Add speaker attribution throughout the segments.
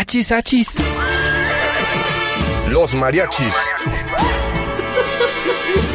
Speaker 1: Achis, achis.
Speaker 2: Los mariachis.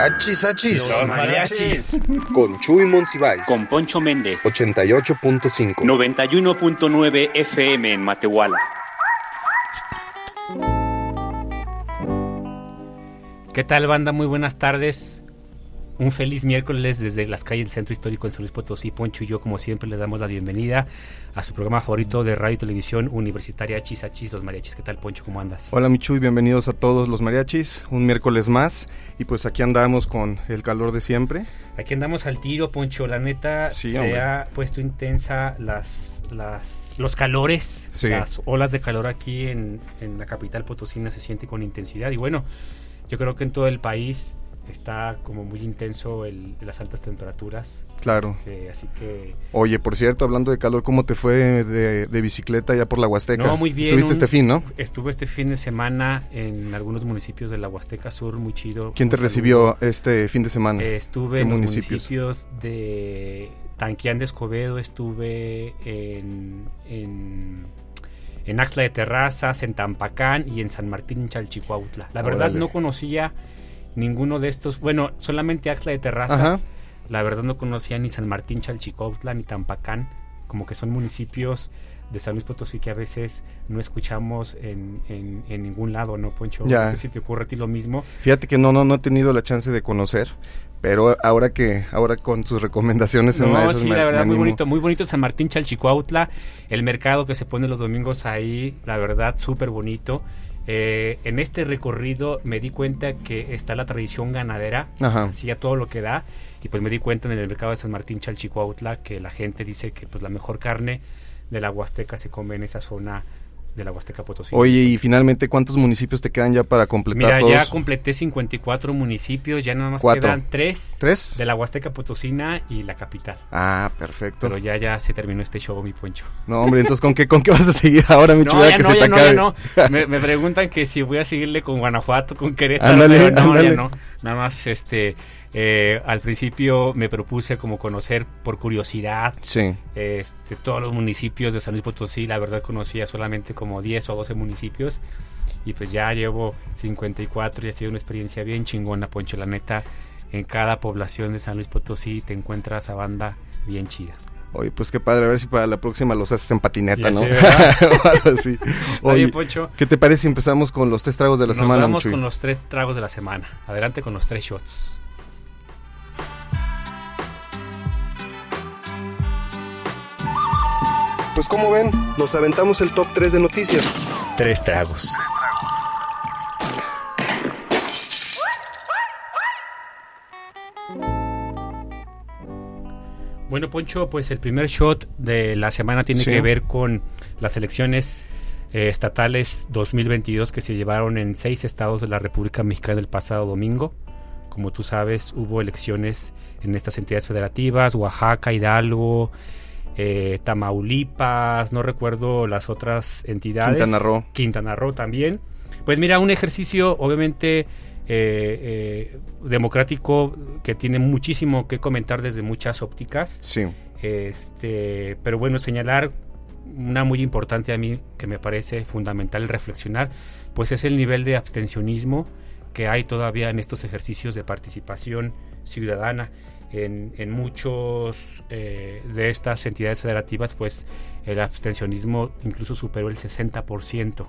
Speaker 2: Achis, achis.
Speaker 1: Los mariachis.
Speaker 2: Con Chuy Monsiváis.
Speaker 1: Con Poncho Méndez.
Speaker 2: 88.5.
Speaker 1: 91.9 FM en Matehuala. ¿Qué tal, banda? Muy buenas tardes. Un feliz miércoles desde las calles del Centro Histórico en San Luis Potosí. Poncho y yo, como siempre, les damos la bienvenida a su programa favorito de radio y televisión universitaria Achis Achis, Los Mariachis. ¿Qué tal, Poncho? ¿Cómo andas?
Speaker 3: Hola, Michu, y bienvenidos a todos los mariachis. Un miércoles más. Y pues aquí andamos con el calor de siempre.
Speaker 1: Aquí andamos al tiro, Poncho. La neta,
Speaker 3: Sí,
Speaker 1: se
Speaker 3: hombre.
Speaker 1: ha puesto intensa las, las, los calores,
Speaker 3: Sí.
Speaker 1: las olas de calor aquí en, en la capital potosina se siente con intensidad. Y bueno, yo creo que en todo el país está como muy intenso el, las altas temperaturas.
Speaker 3: Claro.
Speaker 1: Este, así que
Speaker 3: Oye, por cierto, hablando de calor, ¿cómo te fue de, de bicicleta ya por la Huasteca?
Speaker 1: No, muy bien.
Speaker 3: Estuviste
Speaker 1: un-
Speaker 3: este fin, ¿no?
Speaker 1: Estuve este fin de semana en algunos municipios de la Huasteca Sur, muy chido.
Speaker 3: ¿Quién te recibió este fin de semana?
Speaker 1: Eh, estuve
Speaker 3: ¿Qué
Speaker 1: en los
Speaker 3: municipios?
Speaker 1: municipios de Tanquián de Escobedo, estuve en, en, en Axtla de Terrazas, en Tampacán y en San Martín, Chalchicuautla. La verdad
Speaker 3: Órale.
Speaker 1: no conocía ninguno de estos, bueno, solamente Axtla de Terrazas.
Speaker 3: Ajá.
Speaker 1: La verdad no conocía ni San Martín, Chalchicuautla, ni Tampacán, como que son municipios de San Luis Potosí que a veces no escuchamos en, en- en ningún lado, ¿no, Poncho?
Speaker 3: Ya.
Speaker 1: No sé si te ocurre a ti lo mismo.
Speaker 3: Fíjate que no, no, no he tenido la chance de conocer, pero ahora que, ahora con tus recomendaciones en una de
Speaker 1: No,
Speaker 3: esas
Speaker 1: sí,
Speaker 3: me-
Speaker 1: la verdad, muy bonito, muy bonito San Martín Chalchicuautla, el mercado que se pone los domingos ahí, la verdad, súper bonito. Eh, en este recorrido me di cuenta que está la tradición ganadera,
Speaker 3: Ajá.
Speaker 1: así a todo lo que da, y pues me di cuenta en el mercado de San Martín Chalchicuautla que la gente dice que pues la mejor carne de la Huasteca se come en esa zona de la Huasteca Potosí.
Speaker 3: Oye, y finalmente, ¿cuántos municipios te quedan ya para completar
Speaker 1: Mira,
Speaker 3: todos?
Speaker 1: ya completé 54 municipios, ya nada más
Speaker 3: Cuatro.
Speaker 1: quedan tres
Speaker 3: ¿Tres?
Speaker 1: de la Huasteca Potosina y la capital.
Speaker 3: Ah, perfecto.
Speaker 1: Pero ya, ya se terminó este show, mi poncho.
Speaker 3: No, hombre, entonces, ¿con qué, con qué vas a seguir ahora, mi
Speaker 1: No,
Speaker 3: chula,
Speaker 1: ya
Speaker 3: que
Speaker 1: no,
Speaker 3: se te
Speaker 1: ya no,
Speaker 3: acabe?
Speaker 1: ya no. Me, me preguntan que si voy a seguirle con Guanajuato, con Querétaro,
Speaker 3: Ándale,
Speaker 1: pero no,
Speaker 3: ándale.
Speaker 1: ya no. Nada más, este, eh, al principio me propuse como conocer por curiosidad
Speaker 3: Sí.
Speaker 1: este, todos los municipios de San Luis Potosí. La verdad conocía solamente como 10 o 12 municipios. Y pues ya llevo 54 y ha sido una experiencia bien chingona, Poncho. La neta, en cada población de San Luis Potosí te encuentras a banda bien chida.
Speaker 3: Oye, pues qué padre, a ver si para la próxima los haces en patineta,
Speaker 1: Ya
Speaker 3: ¿no?
Speaker 1: sé.
Speaker 3: O algo así.
Speaker 1: Oye,
Speaker 3: Oye,
Speaker 1: Poncho.
Speaker 3: ¿qué te parece si empezamos con los tres tragos de la
Speaker 1: Nos
Speaker 3: semana,
Speaker 1: vamos
Speaker 3: Chuy?
Speaker 1: con los tres tragos de la semana. Adelante con los tres shots.
Speaker 2: Pues como ven, nos aventamos el top 3 de noticias.
Speaker 1: Tres tragos. Bueno, Poncho, pues el primer shot de la semana tiene
Speaker 3: Sí.
Speaker 1: que ver con las elecciones eh, estatales 2022 que se llevaron en seis estados de la República Mexicana el pasado domingo. Como tú sabes, hubo elecciones en estas entidades federativas, Oaxaca, Hidalgo, eh, Tamaulipas, no recuerdo las otras entidades.
Speaker 3: Quintana Roo.
Speaker 1: Quintana Roo también. Pues mira, un ejercicio obviamente eh, eh, democrático que tiene muchísimo que comentar desde muchas ópticas.
Speaker 3: Sí.
Speaker 1: Este, pero bueno, señalar una muy importante a mí que me parece fundamental reflexionar, pues es el nivel de abstencionismo que hay todavía en estos ejercicios de participación ciudadana. En, en muchos eh, de estas entidades federativas, pues el abstencionismo incluso superó el 60%,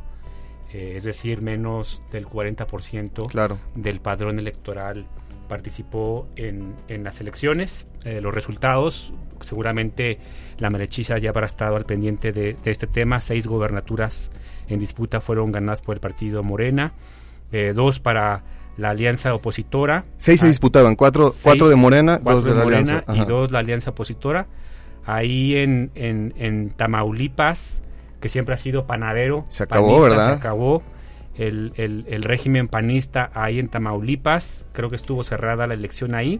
Speaker 1: eh, es decir, menos del 40%
Speaker 3: Claro.
Speaker 1: del padrón electoral participó en, en las elecciones. Eh, los resultados, seguramente la merechiza ya habrá estado al pendiente de, de este tema. Seis gobernaturas en disputa fueron ganadas por el partido Morena, eh, dos para la alianza opositora.
Speaker 3: Seis se
Speaker 1: Ah,
Speaker 3: disputaban, cuatro,
Speaker 1: seis,
Speaker 3: cuatro de Morena,
Speaker 1: cuatro
Speaker 3: dos de la
Speaker 1: Morena
Speaker 3: Alianza.
Speaker 1: y dos la alianza opositora. Ahí en, en, en Tamaulipas que siempre ha sido panadero.
Speaker 3: Se acabó, ¿verdad?
Speaker 1: Se acabó. El, el, régimen panista ahí en Tamaulipas, creo que estuvo cerrada la elección ahí.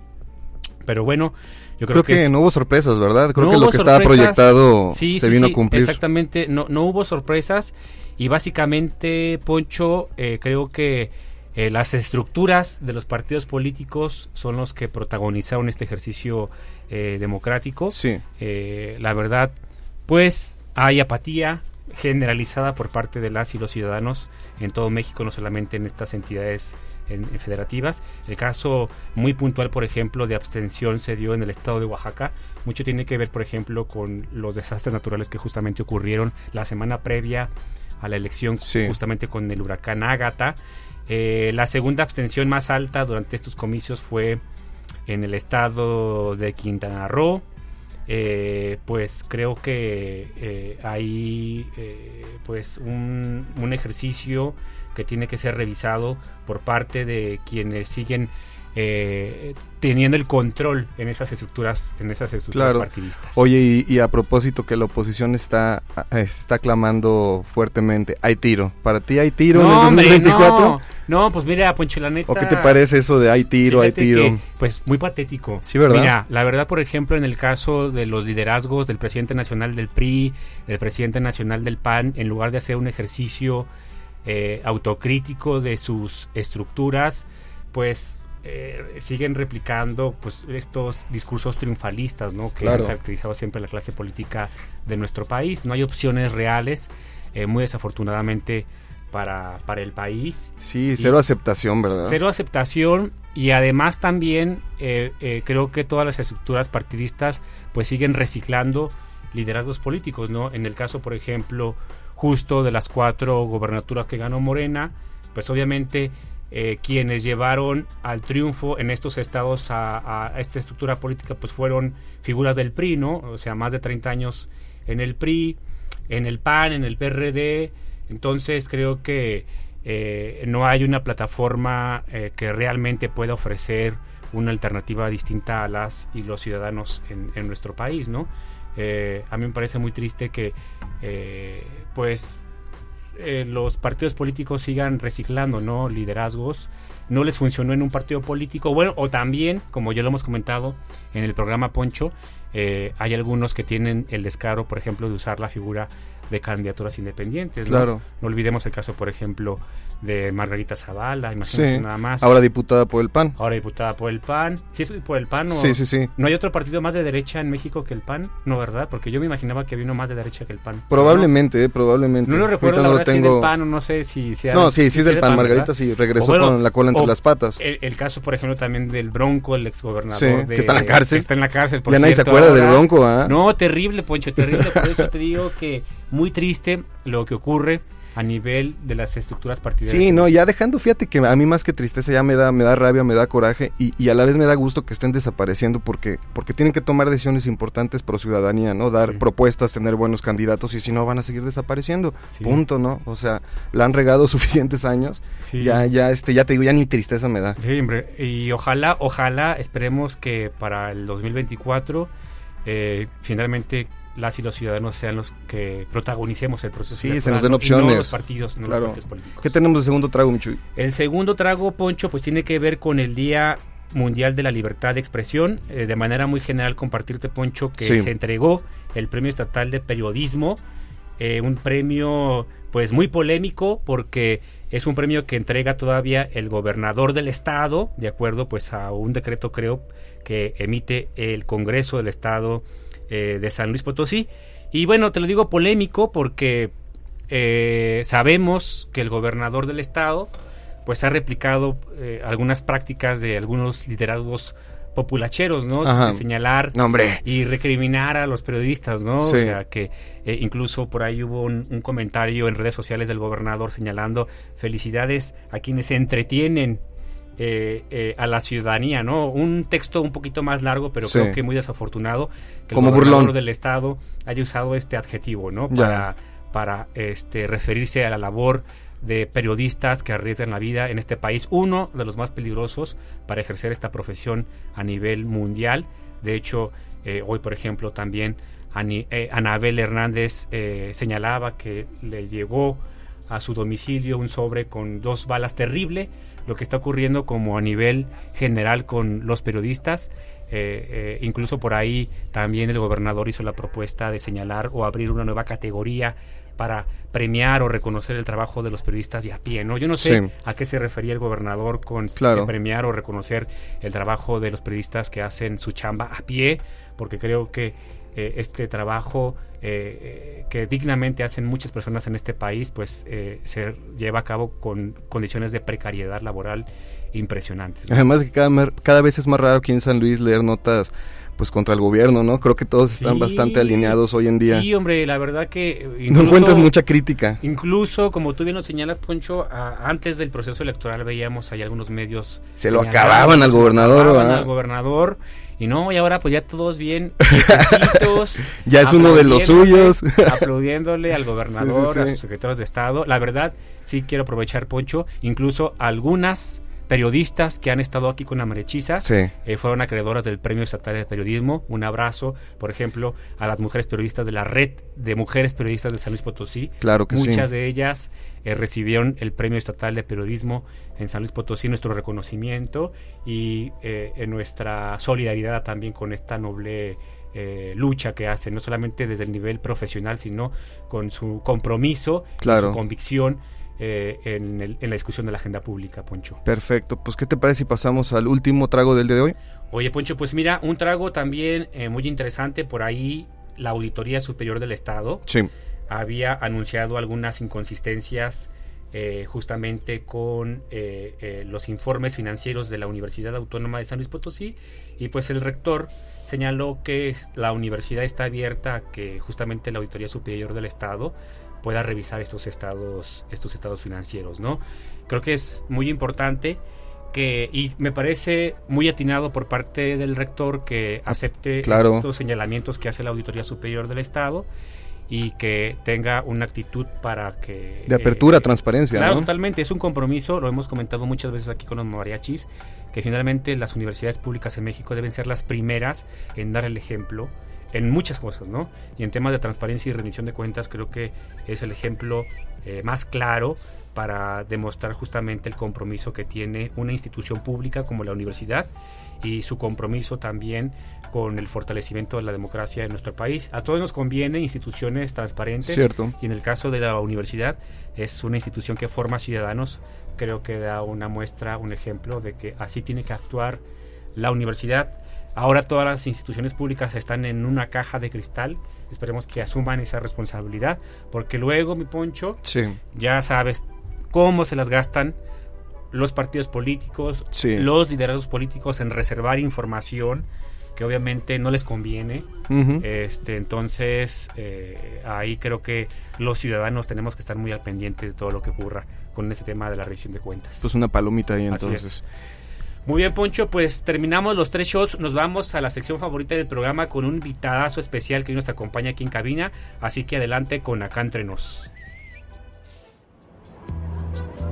Speaker 1: Pero bueno,
Speaker 3: yo creo, que, no hubo sorpresas, ¿verdad? Creo que lo que estaba proyectado se vino a cumplir.
Speaker 1: Exactamente, no, no hubo sorpresas y básicamente, Poncho, eh, creo que eh, las estructuras de los partidos políticos son los que protagonizaron este ejercicio eh, democrático.
Speaker 3: Sí.
Speaker 1: la verdad, pues hay apatía generalizada por parte de las y los ciudadanos en todo México, no solamente en estas entidades federativas. El caso muy puntual, por ejemplo, de abstención se dio en el estado de Oaxaca. Mucho tiene que ver, por ejemplo, con los desastres naturales que justamente ocurrieron la semana previa a la elección, justamente con el huracán Ágata. Eh, la segunda abstención más alta durante estos comicios fue en el estado de Quintana Roo. Eh, pues creo que eh, hay pues un, un, ejercicio que tiene que ser revisado por parte de quienes siguen eh, teniendo el control en esas estructuras en esas estructuras partidistas.
Speaker 3: Oye, y, a propósito que la oposición está está clamando fuertemente, hay tiro. ¿Para ti hay tiro
Speaker 1: en el 2024? no. pues mira, Poncho, la neta.
Speaker 3: ¿O qué te parece eso de hay tiro, hay tiro?
Speaker 1: pues muy patético.
Speaker 3: Sí, ¿verdad?
Speaker 1: Mira, la verdad, por ejemplo, en el caso de los liderazgos del presidente nacional del PRI, del presidente nacional del PAN, en lugar de hacer un ejercicio eh, autocrítico de sus estructuras, pues eh, siguen replicando pues estos discursos triunfalistas ¿no? que han caracterizado siempre la clase política de nuestro país. No hay opciones reales, eh, muy desafortunadamente para, para el país.
Speaker 3: Sí, cero aceptación, ¿verdad?
Speaker 1: Cero aceptación y además también eh, creo que todas las estructuras partidistas pues siguen reciclando liderazgos políticos, ¿no? En el caso, por ejemplo, justo de las cuatro gobernaturas que ganó Morena, pues obviamente eh, quienes llevaron al triunfo en estos estados a, esta estructura política pues fueron figuras del PRI, ¿no? O sea, más de 30 años en el PRI, en el PAN, en el PRD. Entonces creo que eh, no hay una plataforma eh, que realmente pueda ofrecer una alternativa distinta a las y los ciudadanos en, en nuestro país, ¿no? a mí me parece muy triste que pues eh, los partidos políticos sigan reciclando no liderazgos. No les funcionó en un partido político. Bueno o también como ya lo hemos comentado en el programa Poncho eh, hay algunos que tienen el descaro por ejemplo de usar la figura de candidaturas independientes.
Speaker 3: Claro.
Speaker 1: ¿no? olvidemos el caso, por ejemplo, de Margarita Zavala, imagínate nada más.
Speaker 3: Ahora diputada por el PAN.
Speaker 1: Ahora diputada por el PAN. ¿Sí es por el PAN o
Speaker 3: Sí, sí, sí.
Speaker 1: ¿No hay otro partido más de derecha en México que el PAN? No, ¿verdad? Porque yo me imaginaba que había uno más de derecha que el PAN.
Speaker 3: Probablemente, eh, probablemente.
Speaker 1: No lo recuerdo, no lo tengo... si es del PAN o no sé si sea...
Speaker 3: No, sí, sí es del PAN. Margarita sí regresó con la cola entre las patas.
Speaker 1: El, caso, por ejemplo, también del Bronco, el exgobernador.
Speaker 3: de, que está en la cárcel.
Speaker 1: está en la cárcel,
Speaker 3: por Ya nadie se acuerda del Bronco, ¿ah?
Speaker 1: No, terrible, Poncho, terrible. Por eso te digo que muy triste lo que ocurre a nivel de las estructuras partidarias.
Speaker 3: Sí, no, ya dejando, fíjate que a mí más que tristeza ya me da, me da rabia, me da coraje y, a la vez me da gusto que estén desapareciendo porque, porque tienen que tomar decisiones importantes pro ciudadanía, ¿no? Dar propuestas, tener buenos candidatos y si no van a seguir desapareciendo. Punto, ¿no? O sea, la han regado suficientes años. Ya, ya, este, ya te digo, ya ni tristeza me da.
Speaker 1: Sí, hombre, y ojalá, ojalá, esperemos que para el 2024 eh, finalmente las y los ciudadanos sean los que protagonicemos el proceso.
Speaker 3: Sí, se nos den opciones.
Speaker 1: no los partidos, no los partidos políticos.
Speaker 3: ¿Qué tenemos de segundo trago, Michuy?
Speaker 1: El segundo trago, Poncho, pues tiene que ver con el Día Mundial de la Libertad de Expresión. Eh, de manera muy general, compartirte, Poncho, que se entregó el Premio Estatal de Periodismo. Eh, un premio, pues, muy polémico porque es un premio que entrega todavía el gobernador del estado, de acuerdo, pues, a un decreto, creo, que emite el Congreso del Estado eh, de San Luis Potosí. Y bueno, te lo digo polémico porque eh, sabemos que el gobernador del estado pues ha replicado eh, algunas prácticas de algunos liderazgos populacheros, ¿no? De señalar y recriminar a los periodistas, ¿no? O sea, que incluso por ahí hubo un, un, comentario en redes sociales del gobernador señalando felicidades a quienes se entretienen eh, eh, a la ciudadanía, ¿no? Un texto un poquito más largo, pero creo que muy desafortunado que
Speaker 3: Como el gobernador
Speaker 1: del estado haya usado este adjetivo, ¿no? Para, para este, referirse a la labor de periodistas que arriesgan la vida en este país, uno de los más peligrosos para ejercer esta profesión a nivel mundial. De hecho, eh, hoy, por ejemplo, también eh, Anabel Hernández eh, señalaba que le llegó a su domicilio un sobre con dos balas terrible, lo que está ocurriendo como a nivel general con los periodistas. incluso por ahí también el gobernador hizo la propuesta de señalar o abrir una nueva categoría para premiar o reconocer el trabajo de los periodistas de a pie, ¿no? Yo no sé a qué se refería el gobernador con premiar o reconocer el trabajo de los periodistas que hacen su chamba a pie, porque creo que eh, este trabajo eh, eh, que dignamente hacen muchas personas en este país, pues se lleva a cabo con condiciones de precariedad laboral impresionantes.
Speaker 3: Además de que cada, cada vez es más raro aquí en San Luis leer notas pues contra el gobierno, ¿no? Creo que todos están bastante alineados hoy en día.
Speaker 1: Sí, hombre, la verdad que...
Speaker 3: no encuentras mucha crítica.
Speaker 1: Incluso, como tú bien lo señalas, Poncho, antes del proceso electoral veíamos ahí algunos medios...
Speaker 3: Se lo acababan al gobernador.
Speaker 1: al gobernador y no, y ahora pues ya todos bien,
Speaker 3: ya es uno de los suyos.
Speaker 1: aplaudiéndole al gobernador, a sus secretarios de Estado. La verdad, sí quiero aprovechar, Poncho, incluso algunas periodistas que han estado aquí con la Marechiza eh, fueron acreedoras del Premio Estatal de Periodismo. Un abrazo, por ejemplo, a las mujeres periodistas de la red de mujeres periodistas de San Luis Potosí.
Speaker 3: Claro que
Speaker 1: Muchas de ellas eh, recibieron el Premio Estatal de Periodismo en San Luis Potosí, nuestro reconocimiento y eh, en nuestra solidaridad también con esta noble lucha que hacen, no solamente desde el nivel profesional, sino con su compromiso, su convicción eh, en, la discusión de la agenda pública, Poncho.
Speaker 3: Perfecto, pues ¿qué te parece si pasamos al último trago del día de hoy?
Speaker 1: Oye, Poncho, pues mira, un trago también eh, muy interesante, por ahí la Auditoría Superior del Estado había anunciado algunas inconsistencias eh, justamente con los informes financieros de la Universidad Autónoma de San Luis Potosí y pues el rector señaló que la universidad está abierta a que justamente la Auditoría Superior del Estado pueda revisar estos estados, estos estados financieros, ¿no? Creo que es muy importante que, y me parece muy atinado por parte del rector que acepte estos señalamientos que hace la Auditoría Superior del Estado y que tenga una actitud para que...
Speaker 3: De apertura, eh, transparencia.
Speaker 1: Claro, totalmente. Es un compromiso, lo hemos comentado muchas veces aquí con los mariachis, que finalmente las universidades públicas en México deben ser las primeras en dar el ejemplo en muchas cosas, ¿no? Y en temas de transparencia y rendición de cuentas creo que es el ejemplo eh, más claro para demostrar justamente el compromiso que tiene una institución pública como la universidad y su compromiso también con el fortalecimiento de la democracia en nuestro país. A todos nos conviene instituciones transparentes
Speaker 3: Cierto.
Speaker 1: y en el caso de la universidad es una institución que forma ciudadanos, creo que da una muestra, un ejemplo de que así tiene que actuar la universidad Ahora todas las instituciones públicas están en una caja de cristal. Esperemos que asuman esa responsabilidad, porque luego, mi poncho, ya sabes cómo se las gastan los partidos políticos, los liderazgos políticos en reservar información que obviamente no les conviene. este, entonces, eh, ahí creo que los ciudadanos tenemos que estar muy al pendiente de todo lo que ocurra con este tema de la rendición de cuentas.
Speaker 3: Pues una palomita ahí entonces.
Speaker 1: Muy bien, Poncho, pues terminamos los tres shots. Nos vamos a la sección favorita del programa con un invitadazo especial que nos acompaña aquí en cabina. Así que adelante con acá entre nos.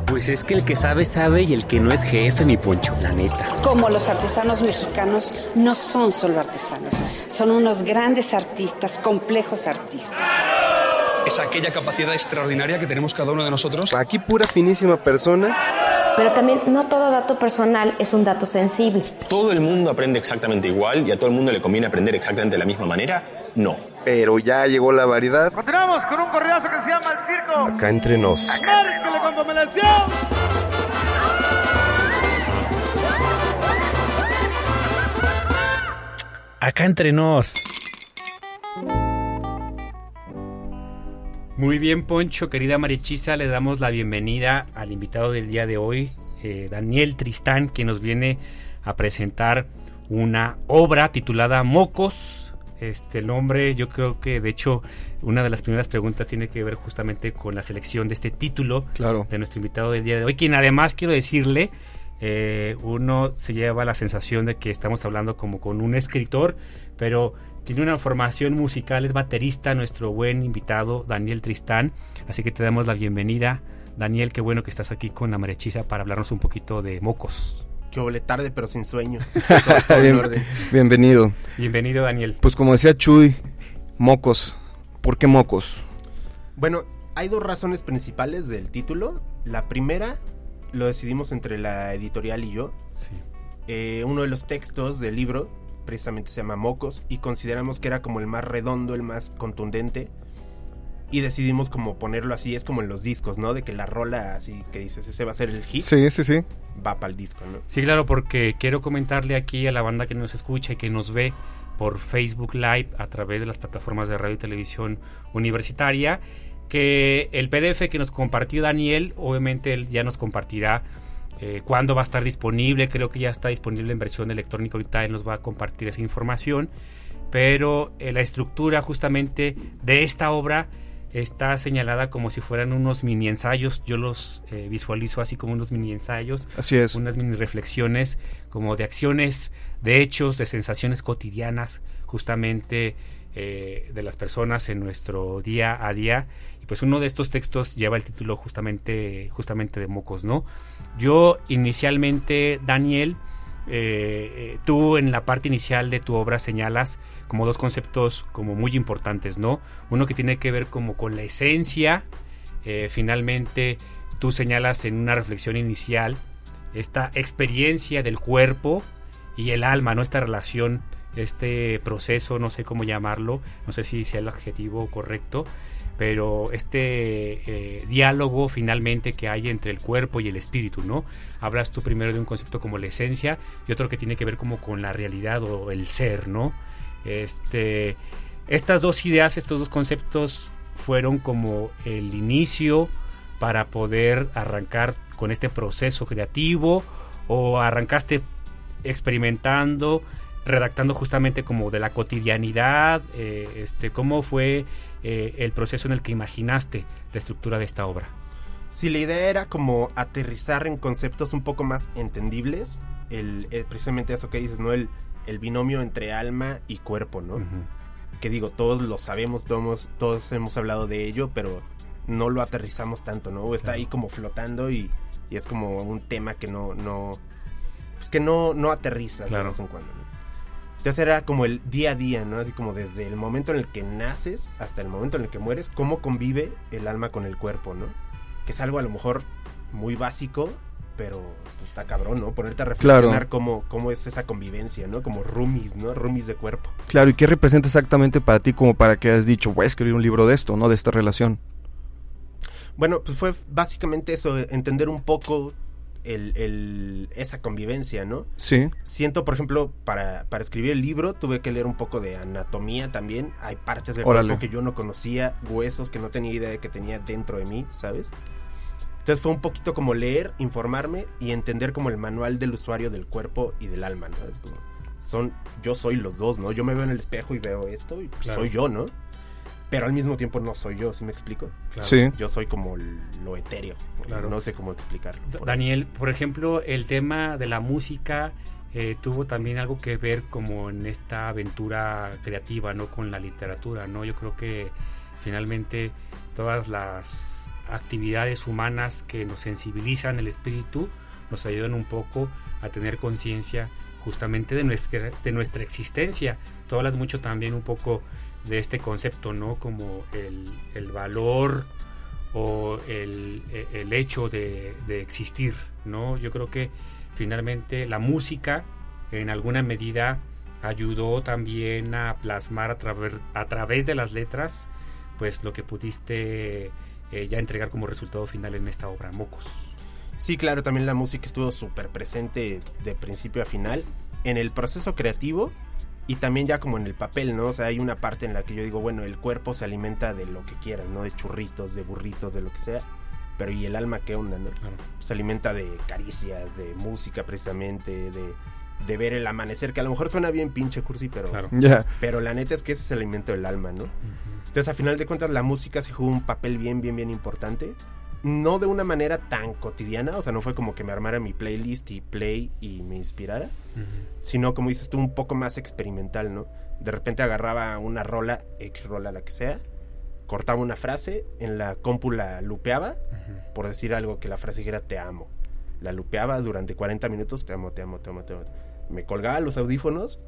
Speaker 4: Pues es que el que sabe, sabe y el que no es jefe, mi Poncho, la neta.
Speaker 5: Como los artesanos mexicanos no son solo artesanos, son unos grandes artistas, complejos artistas
Speaker 6: es aquella capacidad extraordinaria que tenemos cada uno de nosotros.
Speaker 2: Aquí pura finísima persona
Speaker 7: pero también no todo dato personal es un dato sensible.
Speaker 8: ¿Todo el mundo aprende exactamente igual y a todo el mundo le conviene aprender exactamente de la misma manera? No.
Speaker 2: Pero ya llegó la variedad.
Speaker 9: Continuamos con un correazo que se llama El Circo.
Speaker 2: Acá entre nos.
Speaker 9: ¡Márquele con
Speaker 1: Acá entre nos. Muy bien, Poncho, querida Marichisa, le damos la bienvenida al invitado del día de hoy, eh, Daniel Tristán, que nos viene a presentar una obra titulada Mocos. Este nombre, yo creo que de hecho una de las primeras preguntas tiene que ver justamente con la selección de este título
Speaker 3: claro.
Speaker 1: de nuestro invitado del día de hoy, quien además quiero decirle, eh, uno se lleva la sensación de que estamos hablando como con un escritor, pero tiene una formación musical, es baterista, nuestro buen invitado Daniel Tristán. Así que te damos la bienvenida. Daniel, qué bueno que estás aquí con la Marechiza para hablarnos un poquito de mocos.
Speaker 10: Qué ole tarde pero sin sueño.
Speaker 3: bienvenido.
Speaker 1: Bienvenido Daniel.
Speaker 3: Pues como decía Chuy, mocos. ¿Por qué mocos?
Speaker 10: Bueno, hay dos razones principales del título. La primera lo decidimos entre la editorial y yo.
Speaker 1: Sí.
Speaker 10: Eh, uno de los textos del libro precisamente se llama Mocos y consideramos que era como el más redondo, el más contundente y decidimos como ponerlo así, es como en los discos, ¿no? De que la rola así que dices, ese va a ser el hit.
Speaker 3: Sí, sí, sí.
Speaker 10: Va para el disco, ¿no?
Speaker 1: Sí, claro, porque quiero comentarle aquí a la banda que nos escucha y que nos ve por Facebook Live a través de las plataformas de radio y televisión universitaria que el PDF que nos compartió Daniel, obviamente él ya nos compartirá eh, cuándo va a estar disponible, creo que ya está disponible en versión electrónica, ahorita él nos va a compartir esa información, pero eh, la estructura justamente de esta obra está señalada como si fueran unos mini ensayos. Yo los eh, visualizo así como unos mini ensayos.
Speaker 3: Así es.
Speaker 1: Unas mini reflexiones como de acciones, de hechos, de sensaciones cotidianas, justamente eh, de las personas en nuestro día a día. Pues uno de estos textos lleva el título justamente, justamente de Mocos, ¿no? Yo inicialmente, Daniel, eh, tú en la parte inicial de tu obra señalas como dos conceptos como muy importantes, ¿no? Uno que tiene que ver como con la esencia, eh, finalmente tú señalas en una reflexión inicial esta experiencia del cuerpo y el alma, ¿no? Esta relación, este proceso, no sé cómo llamarlo, no sé si sea el adjetivo correcto, pero este eh, diálogo finalmente que hay entre el cuerpo y el espíritu, ¿no? Hablas tú primero de un concepto como la esencia y otro que tiene que ver como con la realidad o el ser, ¿no? Este, estas dos ideas, estos dos conceptos fueron como el inicio para poder arrancar con este proceso creativo o arrancaste experimentando redactando justamente como de la cotidianidad, eh, este, cómo fue eh, el proceso en el que imaginaste la estructura de esta obra.
Speaker 10: Sí, la idea era como aterrizar en conceptos un poco más entendibles, el, eh, precisamente eso que dices, ¿no? El, el binomio entre alma y cuerpo, ¿no? Que digo, todos lo sabemos, todos, todos hemos hablado de ello, pero no lo aterrizamos tanto, ¿no? Está ahí como flotando y, y, es como un tema que no, no, pues que no, no aterriza de vez en cuando, ¿no? Entonces era como el día a día, ¿no? Así como desde el momento en el que naces hasta el momento en el que mueres, cómo convive el alma con el cuerpo, ¿no? Que es algo a lo mejor muy básico, pero pues, está cabrón, ¿no? Ponerte a reflexionar cómo, cómo es esa convivencia, ¿no? Como roomies, ¿no? Roomies de cuerpo.
Speaker 3: Claro, ¿y qué representa exactamente para ti como para que has dicho, voy a escribir un libro de esto, ¿no? De esta relación.
Speaker 10: Bueno, pues fue básicamente eso, entender un poco el, esa convivencia, ¿no?
Speaker 3: Sí.
Speaker 10: Siento, por ejemplo, para, para, escribir el libro tuve que leer un poco de anatomía también. Hay partes del cuerpo que yo no conocía, huesos que no tenía idea de que tenía dentro de mí, ¿sabes? Entonces fue un poquito como leer, informarme y entender como el manual del usuario del cuerpo y del alma, ¿no? Es como, son, yo soy los dos, ¿no? Yo me veo en el espejo y veo esto y soy yo, ¿no? Pero al mismo tiempo no soy yo, ¿sí me explico?
Speaker 3: Sí.
Speaker 10: Yo soy como lo etéreo, claro. no sé cómo explicarlo.
Speaker 1: Daniel, por ejemplo, el tema de la música eh, tuvo también algo que ver como en esta aventura creativa, ¿no? Con la literatura, ¿no? Yo creo que finalmente todas las actividades humanas que nos sensibilizan el espíritu nos ayudan un poco a tener conciencia justamente de nuestra, de nuestra existencia. Tú hablas mucho también un poco de este concepto, ¿no? Como el, valor o el, hecho de, existir, ¿no? Yo creo que finalmente la música en alguna medida ayudó también a plasmar a, través, a través de las letras pues lo que pudiste eh, ya entregar como resultado final en esta obra, Mocos.
Speaker 10: Sí, claro, también la música estuvo súper presente de principio a final. En el proceso creativo y también ya como en el papel, ¿no? O sea, hay una parte en la que yo digo, bueno, el cuerpo se alimenta de lo que quiera, ¿no? De churritos, de burritos, de lo que sea. Pero ¿y el alma qué onda, no? Se alimenta de caricias, de música precisamente, de, de ver el amanecer, que a lo mejor suena bien pinche cursi, pero, pero la neta es que ese es el alimento del alma, ¿no? Entonces, a final de cuentas, la música sí jugó un papel bien, bien, bien importante no de una manera tan cotidiana, o sea, no fue como que me armara mi playlist y play y me inspirara, sino como dices tú, un poco más experimental, ¿no? De repente agarraba una rola, X rola la que sea, cortaba una frase, en la compu la lupeaba, por decir algo que la frase dijera te amo. La lupeaba durante 40 minutos, te amo, te amo, te amo, te amo. Me colgaba los audífonos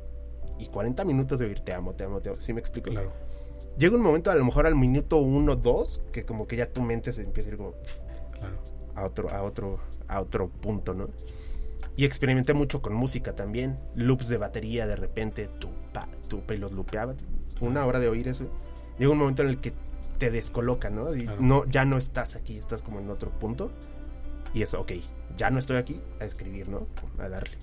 Speaker 10: y 40 minutos de oír te amo, te amo, te amo. ¿Sí me explico?
Speaker 1: Claro.
Speaker 10: Llega un momento, a lo mejor al minuto 1, 2, que como que ya tu mente se empieza a ir como
Speaker 1: Claro.
Speaker 10: a otro, a otro, a otro punto, ¿no? Y experimenté mucho con música también. Loops de batería de repente, tu pa, tu pa, y los lupeaba. Una hora de oír eso. Llega un momento en el que te descoloca, ¿no? Y
Speaker 1: Claro.
Speaker 10: no, ya no estás aquí, estás como en otro punto. Y eso, ok, ya no estoy aquí a escribir, ¿no? A darle.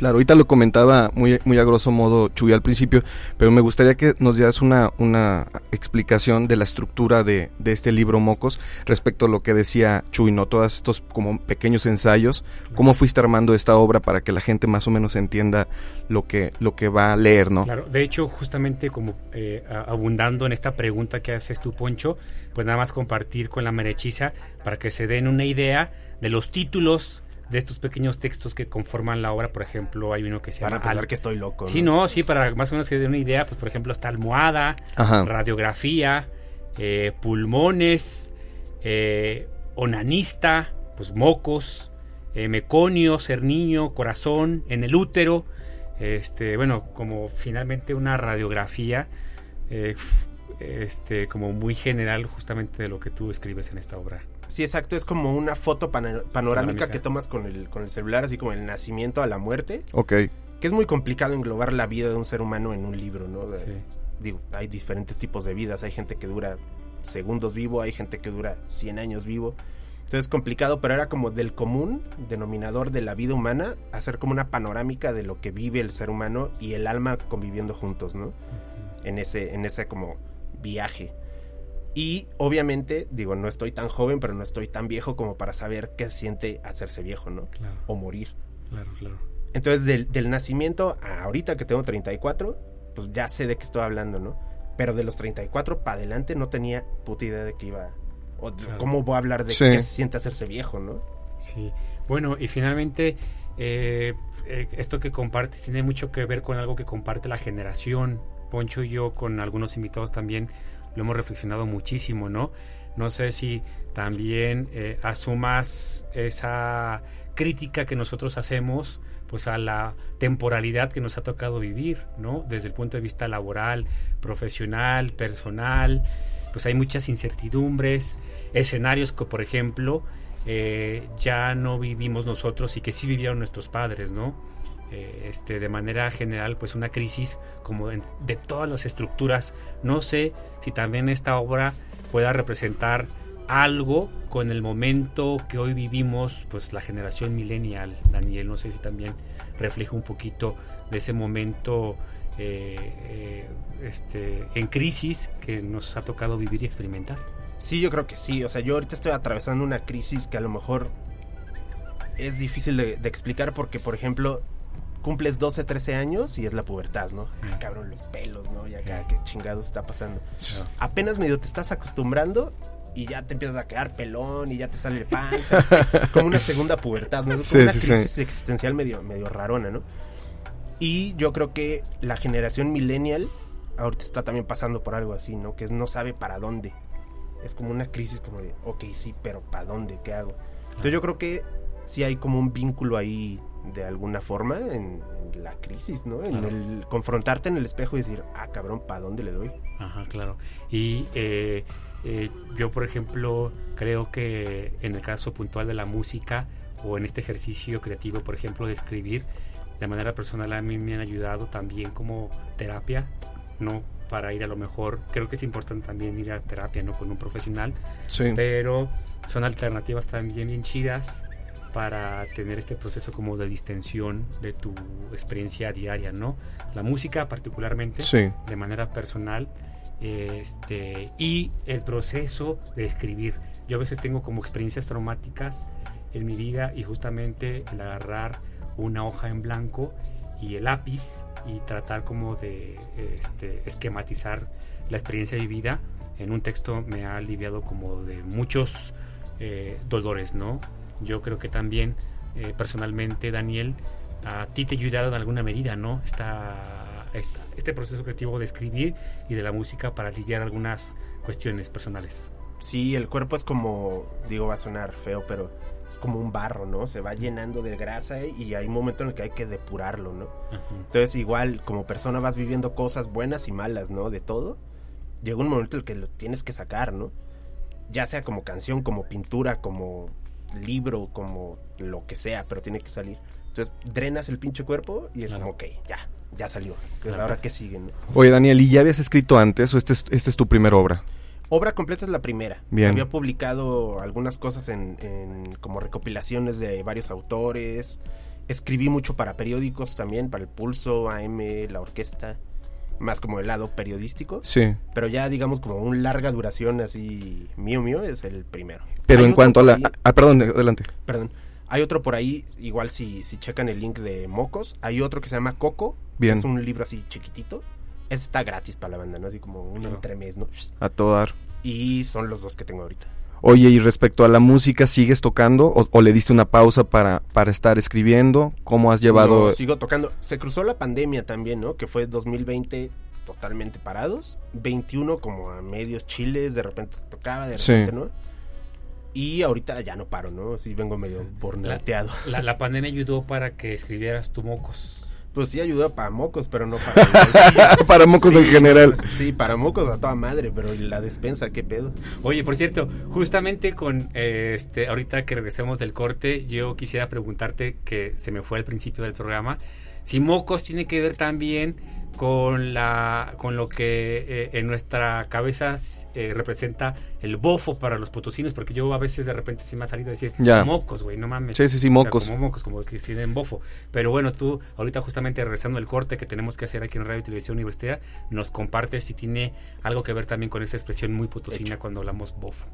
Speaker 3: Claro, ahorita lo comentaba muy, muy a grosso modo Chuy al principio, pero me gustaría que nos dieras una, una explicación de la estructura de, de este libro Mocos respecto a lo que decía Chuy, ¿no? Todos estos como pequeños ensayos, cómo fuiste armando esta obra para que la gente más o menos entienda lo que, lo que va a leer, ¿no?
Speaker 1: Claro, de hecho, justamente como eh, abundando en esta pregunta que haces tú, Poncho, pues nada más compartir con la merechiza para que se den una idea de los títulos de estos pequeños textos que conforman la obra. Por ejemplo, hay uno que se
Speaker 10: Para
Speaker 1: llama...
Speaker 10: pensar
Speaker 1: Al-
Speaker 10: que estoy loco.
Speaker 1: Sí, no, sí, para más o menos que se den una idea, pues por ejemplo está almohada,
Speaker 3: Ajá.
Speaker 1: radiografía, eh, pulmones, eh, onanista, pues mocos, eh, meconio, cerniño, corazón, en el útero, este, bueno, como finalmente una radiografía, eh, este, como muy general justamente de lo que tú escribes en esta obra.
Speaker 10: Sí, exacto, es como una foto panorámica,
Speaker 1: Panorámica.
Speaker 10: que tomas con el, con el celular, así como el nacimiento a la muerte.
Speaker 3: Ok.
Speaker 10: Que es muy complicado englobar la vida de un ser humano en un libro, ¿no? De-
Speaker 1: Sí.
Speaker 10: Digo, hay diferentes tipos de vidas. Hay gente que dura segundos vivo, hay gente que dura 100 años vivo. Entonces es complicado, pero era como del común denominador de la vida humana, hacer como una panorámica de lo que vive el ser humano y el alma conviviendo juntos, ¿no? En ese, en ese como viaje. Y obviamente, digo, no estoy tan joven, pero no estoy tan viejo como para saber qué siente hacerse viejo, ¿no?
Speaker 1: Claro,
Speaker 10: O morir.
Speaker 1: claro, claro.
Speaker 10: Entonces, del, del nacimiento a ahorita que tengo 34, pues ya sé de qué estoy hablando, ¿no? Pero de los 34 para adelante no tenía puta idea de qué iba. O de
Speaker 1: Claro.
Speaker 10: cómo voy a hablar de
Speaker 3: Sí.
Speaker 10: qué se siente hacerse viejo, ¿no?
Speaker 1: Sí, bueno, y finalmente eh, eh, esto que compartes tiene mucho que ver con algo que comparte la generación. Poncho y yo con algunos invitados también lo hemos reflexionado muchísimo, ¿no? No sé si también eh, asumas esa crítica que nosotros hacemos pues a la temporalidad que nos ha tocado vivir, ¿no? Desde el punto de vista laboral, profesional, personal, pues hay muchas incertidumbres, escenarios que por ejemplo eh, ya no vivimos nosotros y que sí vivieron nuestros padres, ¿no? Eh, este, de manera general, pues una crisis como de todas las estructuras. No sé si también esta obra pueda representar algo con el momento que hoy vivimos, pues la generación millennial, Daniel, no sé si también refleja un poquito de ese momento eh, eh, este, en crisis que nos ha tocado vivir y experimentar.
Speaker 10: Sí, yo creo que sí. O sea, yo ahorita estoy atravesando una crisis que a lo mejor es difícil de explicar porque, por ejemplo, cumples 12, 13 años y es la pubertad, ¿no? Ah, cabrón, los pelos, ¿no? Y acá, qué chingados está pasando. Apenas medio te estás acostumbrando y ya te empiezas a quedar pelón y ya te sale panza. es como una segunda pubertad, ¿no? Es
Speaker 3: Sí,
Speaker 10: como una
Speaker 3: sí, sí.
Speaker 10: crisis existencial medio, medio rarona, ¿no? Y yo creo que la generación millennial ahorita está también pasando por algo así, ¿no? Que es no sabe para dónde. Es como una crisis como de, ok, sí, pero ¿para dónde? ¿Qué hago? Entonces yo creo que sí hay como un vínculo ahí de alguna forma en, en la crisis, ¿no? En
Speaker 1: Claro.
Speaker 10: el confrontarte en el espejo y decir, ah, cabrón, ¿para dónde le doy?
Speaker 1: Ajá, claro. Y eh, eh, yo, por ejemplo, creo que en el caso puntual de la música o en este ejercicio creativo, por ejemplo, de escribir, de manera personal a mí me han ayudado también como terapia, ¿no? Para ir a lo mejor, creo que es importante también ir a terapia, ¿no? Con un profesional,
Speaker 3: Sí.
Speaker 1: pero son alternativas también bien chidas para tener este proceso como de distensión de tu experiencia diaria, ¿no? La música particularmente,
Speaker 3: Sí.
Speaker 1: de manera personal, este, y el proceso de escribir. Yo a veces tengo como experiencias traumáticas en mi vida y justamente el agarrar una hoja en blanco y el lápiz y tratar como de este, esquematizar la experiencia vivida en un texto me ha aliviado como de muchos eh, dolores, ¿no? Yo creo que también eh, personalmente, Daniel, a ti te ha ayudado en alguna medida, ¿no? Esta, esta- este proceso creativo de escribir y de la música para aliviar algunas cuestiones personales.
Speaker 10: Sí, el cuerpo es como, digo, va a sonar feo, pero es como un barro, ¿no? Se va llenando de grasa y hay un momento en el que hay que depurarlo, ¿no? Entonces igual como persona vas viviendo cosas buenas y malas, ¿no? De todo. Llega un momento en el que lo tienes que sacar, ¿no? Ya sea como canción, como pintura, como libro, como lo que sea, pero tiene que salir. Entonces drenas el pinche cuerpo y es como, ok, ya, ya salió. Ahora qué sigue, ¿no?
Speaker 3: Oye, Daniel, ¿y ya habías escrito antes o esta es, este es tu primera obra?
Speaker 10: Obra completa es la primera.
Speaker 3: Bien.
Speaker 10: Había publicado algunas cosas en, en como recopilaciones de varios autores. Escribí mucho para periódicos también, para el Pulso, AM, La Orquesta. Más como el lado periodístico.
Speaker 3: Sí.
Speaker 10: Pero ya digamos como un larga duración así mío mío es el primero.
Speaker 3: Pero en cuanto a la...
Speaker 10: ahí-
Speaker 3: Ah, perdón, adelante.
Speaker 10: Perdón. Hay otro por ahí, igual si, si checan el link de Mocos, hay otro que se llama Coco.
Speaker 3: Bien.
Speaker 10: Es un libro así chiquitito. Ese está gratis para la banda, ¿no? Así como un entremés, ¿no?
Speaker 3: A todo dar.
Speaker 10: Y son los dos que tengo ahorita.
Speaker 3: Oye, y respecto a la música, ¿sigues tocando o, o le diste una pausa para, para estar escribiendo? ¿Cómo has llevado...?
Speaker 10: No, sigo tocando. Se cruzó la pandemia también, ¿no? Que fue 2020 totalmente parados. 21 como a medios chiles, de repente tocaba, de
Speaker 3: Sí.
Speaker 10: repente, ¿no? Y ahorita ya no paro, ¿no? Sí vengo medio bornateado.
Speaker 1: La, la pandemia ayudó para que escribieras tu mocos.
Speaker 10: Pues sí ayudó para mocos, pero no para...
Speaker 3: Para mocos en general.
Speaker 10: Sí, para mocos a toda madre, pero ¿y la despensa qué pedo?
Speaker 1: Oye, por cierto, justamente con eh, este, ahorita que regresemos del corte, yo quisiera preguntarte que se me fue al principio del programa, si mocos tiene que ver también con la con lo que eh, en nuestra cabeza eh, representa el bofo para los potosinos, porque yo a veces de repente se me ha salido a decir
Speaker 3: Ya.
Speaker 1: mocos, güey, no mames.
Speaker 3: Sí, sí, sí,
Speaker 1: O sea,
Speaker 3: mocos.
Speaker 1: como mocos, como que tienen bofo. Pero bueno, tú ahorita justamente regresando al corte que tenemos que hacer aquí en Radio y Televisión Universidad, nos compartes si tiene algo que ver también con esa expresión muy potosina cuando hablamos bofo.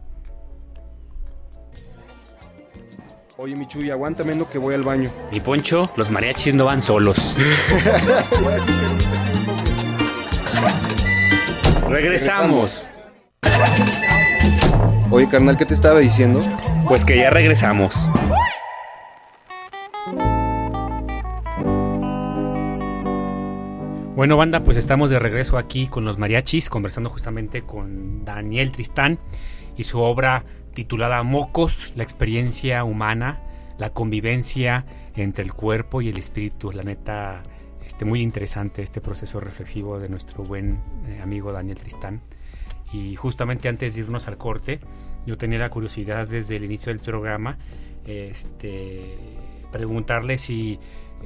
Speaker 3: Oye, Michuy, aguántame en lo que voy al baño.
Speaker 4: Mi Poncho, los mariachis no van solos. Regresamos.
Speaker 3: Oye, carnal, ¿qué te estaba diciendo?
Speaker 4: Pues que ya regresamos.
Speaker 1: Bueno, banda, pues estamos de regreso aquí con los mariachis, conversando justamente con Daniel Tristán y su obra titulada Mocos, la experiencia humana, la convivencia entre el cuerpo y el espíritu. La neta, este, muy interesante este proceso reflexivo de nuestro buen eh, amigo Daniel Tristán. Y justamente antes de irnos al corte, yo tenía la curiosidad desde el inicio del programa, este, preguntarle si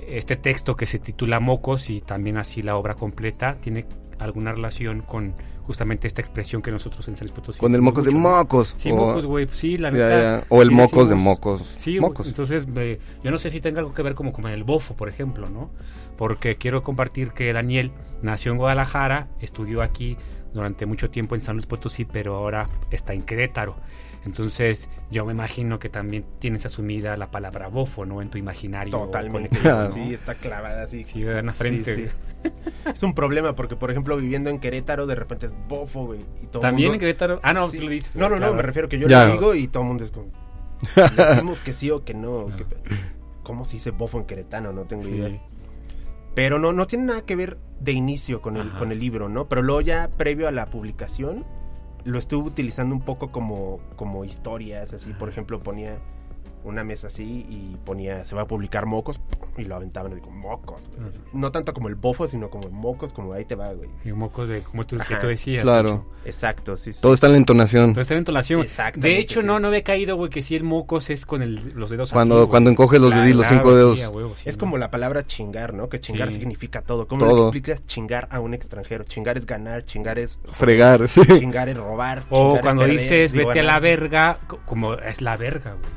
Speaker 1: este texto que se titula Mocos y también así la obra completa tiene alguna relación con justamente esta expresión que nosotros en San Luis Potosí
Speaker 3: Con el mocos de mocos.
Speaker 1: Sí,
Speaker 3: o-
Speaker 1: mocos, güey. Sí, la
Speaker 3: Ya,
Speaker 1: neta.
Speaker 3: ya. O el
Speaker 1: sí
Speaker 3: mocos de mocos.
Speaker 1: Sí,
Speaker 3: mocos.
Speaker 1: entonces me- yo no sé si tenga algo que ver como con el bofo, por ejemplo, ¿no? Porque quiero compartir que Daniel nació en Guadalajara, estudió aquí durante mucho tiempo en San Luis Potosí, pero ahora está en Querétaro. Entonces, yo me imagino que también tienes asumida la palabra bofo, ¿no? En tu imaginario.
Speaker 10: Totalmente.
Speaker 1: colectivo, ¿no?
Speaker 10: Sí, está clavada así.
Speaker 1: Sí, en la frente.
Speaker 10: Sí, sí. es un problema porque, por ejemplo, viviendo en Querétaro, de repente es bofo, güey. y todo
Speaker 1: ¿También
Speaker 10: mundo-
Speaker 1: en Querétaro? Ah, no,
Speaker 10: Sí.
Speaker 1: tú lo dices.
Speaker 10: No, no,
Speaker 1: claro.
Speaker 10: no, me refiero que yo
Speaker 3: Ya.
Speaker 10: lo digo y todo el mundo es como. ¿le decimos que sí o que no. ¿Qué pe- ¿Cómo se dice bofo en queretano? No tengo
Speaker 1: Sí.
Speaker 10: idea. Pero no, no tiene nada que ver de inicio con el,
Speaker 1: Ajá.
Speaker 10: con el libro, ¿no? Pero luego ya previo a la publicación lo estuve utilizando un poco como, como historias, así. Por ejemplo, ponía una mesa así y ponía, se va a publicar mocos y lo aventaban y digo, mocos. güey. No tanto como el bofo, sino como mocos, como ahí te va, güey.
Speaker 1: Y mocos de, como tú, que tú decías.
Speaker 3: Claro.
Speaker 10: Exacto, sí, sí.
Speaker 3: Todo está en la entonación.
Speaker 1: Entonces está en entonación.
Speaker 10: Exactamente,
Speaker 1: De hecho,
Speaker 10: sí.
Speaker 1: no, no había caído, güey, que si el mocos es con el- los dedos
Speaker 3: Cuando,
Speaker 1: así,
Speaker 3: cuando encoges los
Speaker 10: Claro,
Speaker 3: deditos, los cinco dedos.
Speaker 1: a huevo, sí,
Speaker 10: Es como la palabra chingar, ¿no? Que chingar
Speaker 1: Sí.
Speaker 10: significa todo. ¿Cómo le
Speaker 3: Todo.
Speaker 10: explicas chingar a un extranjero? Chingar es ganar, chingar es joder,
Speaker 3: Fregar, sí.
Speaker 10: chingar es robar.
Speaker 1: O
Speaker 10: chingar es
Speaker 1: cuando
Speaker 10: perder,
Speaker 1: dices
Speaker 10: digo,
Speaker 1: vete a la verga, co- como es la verga, güey.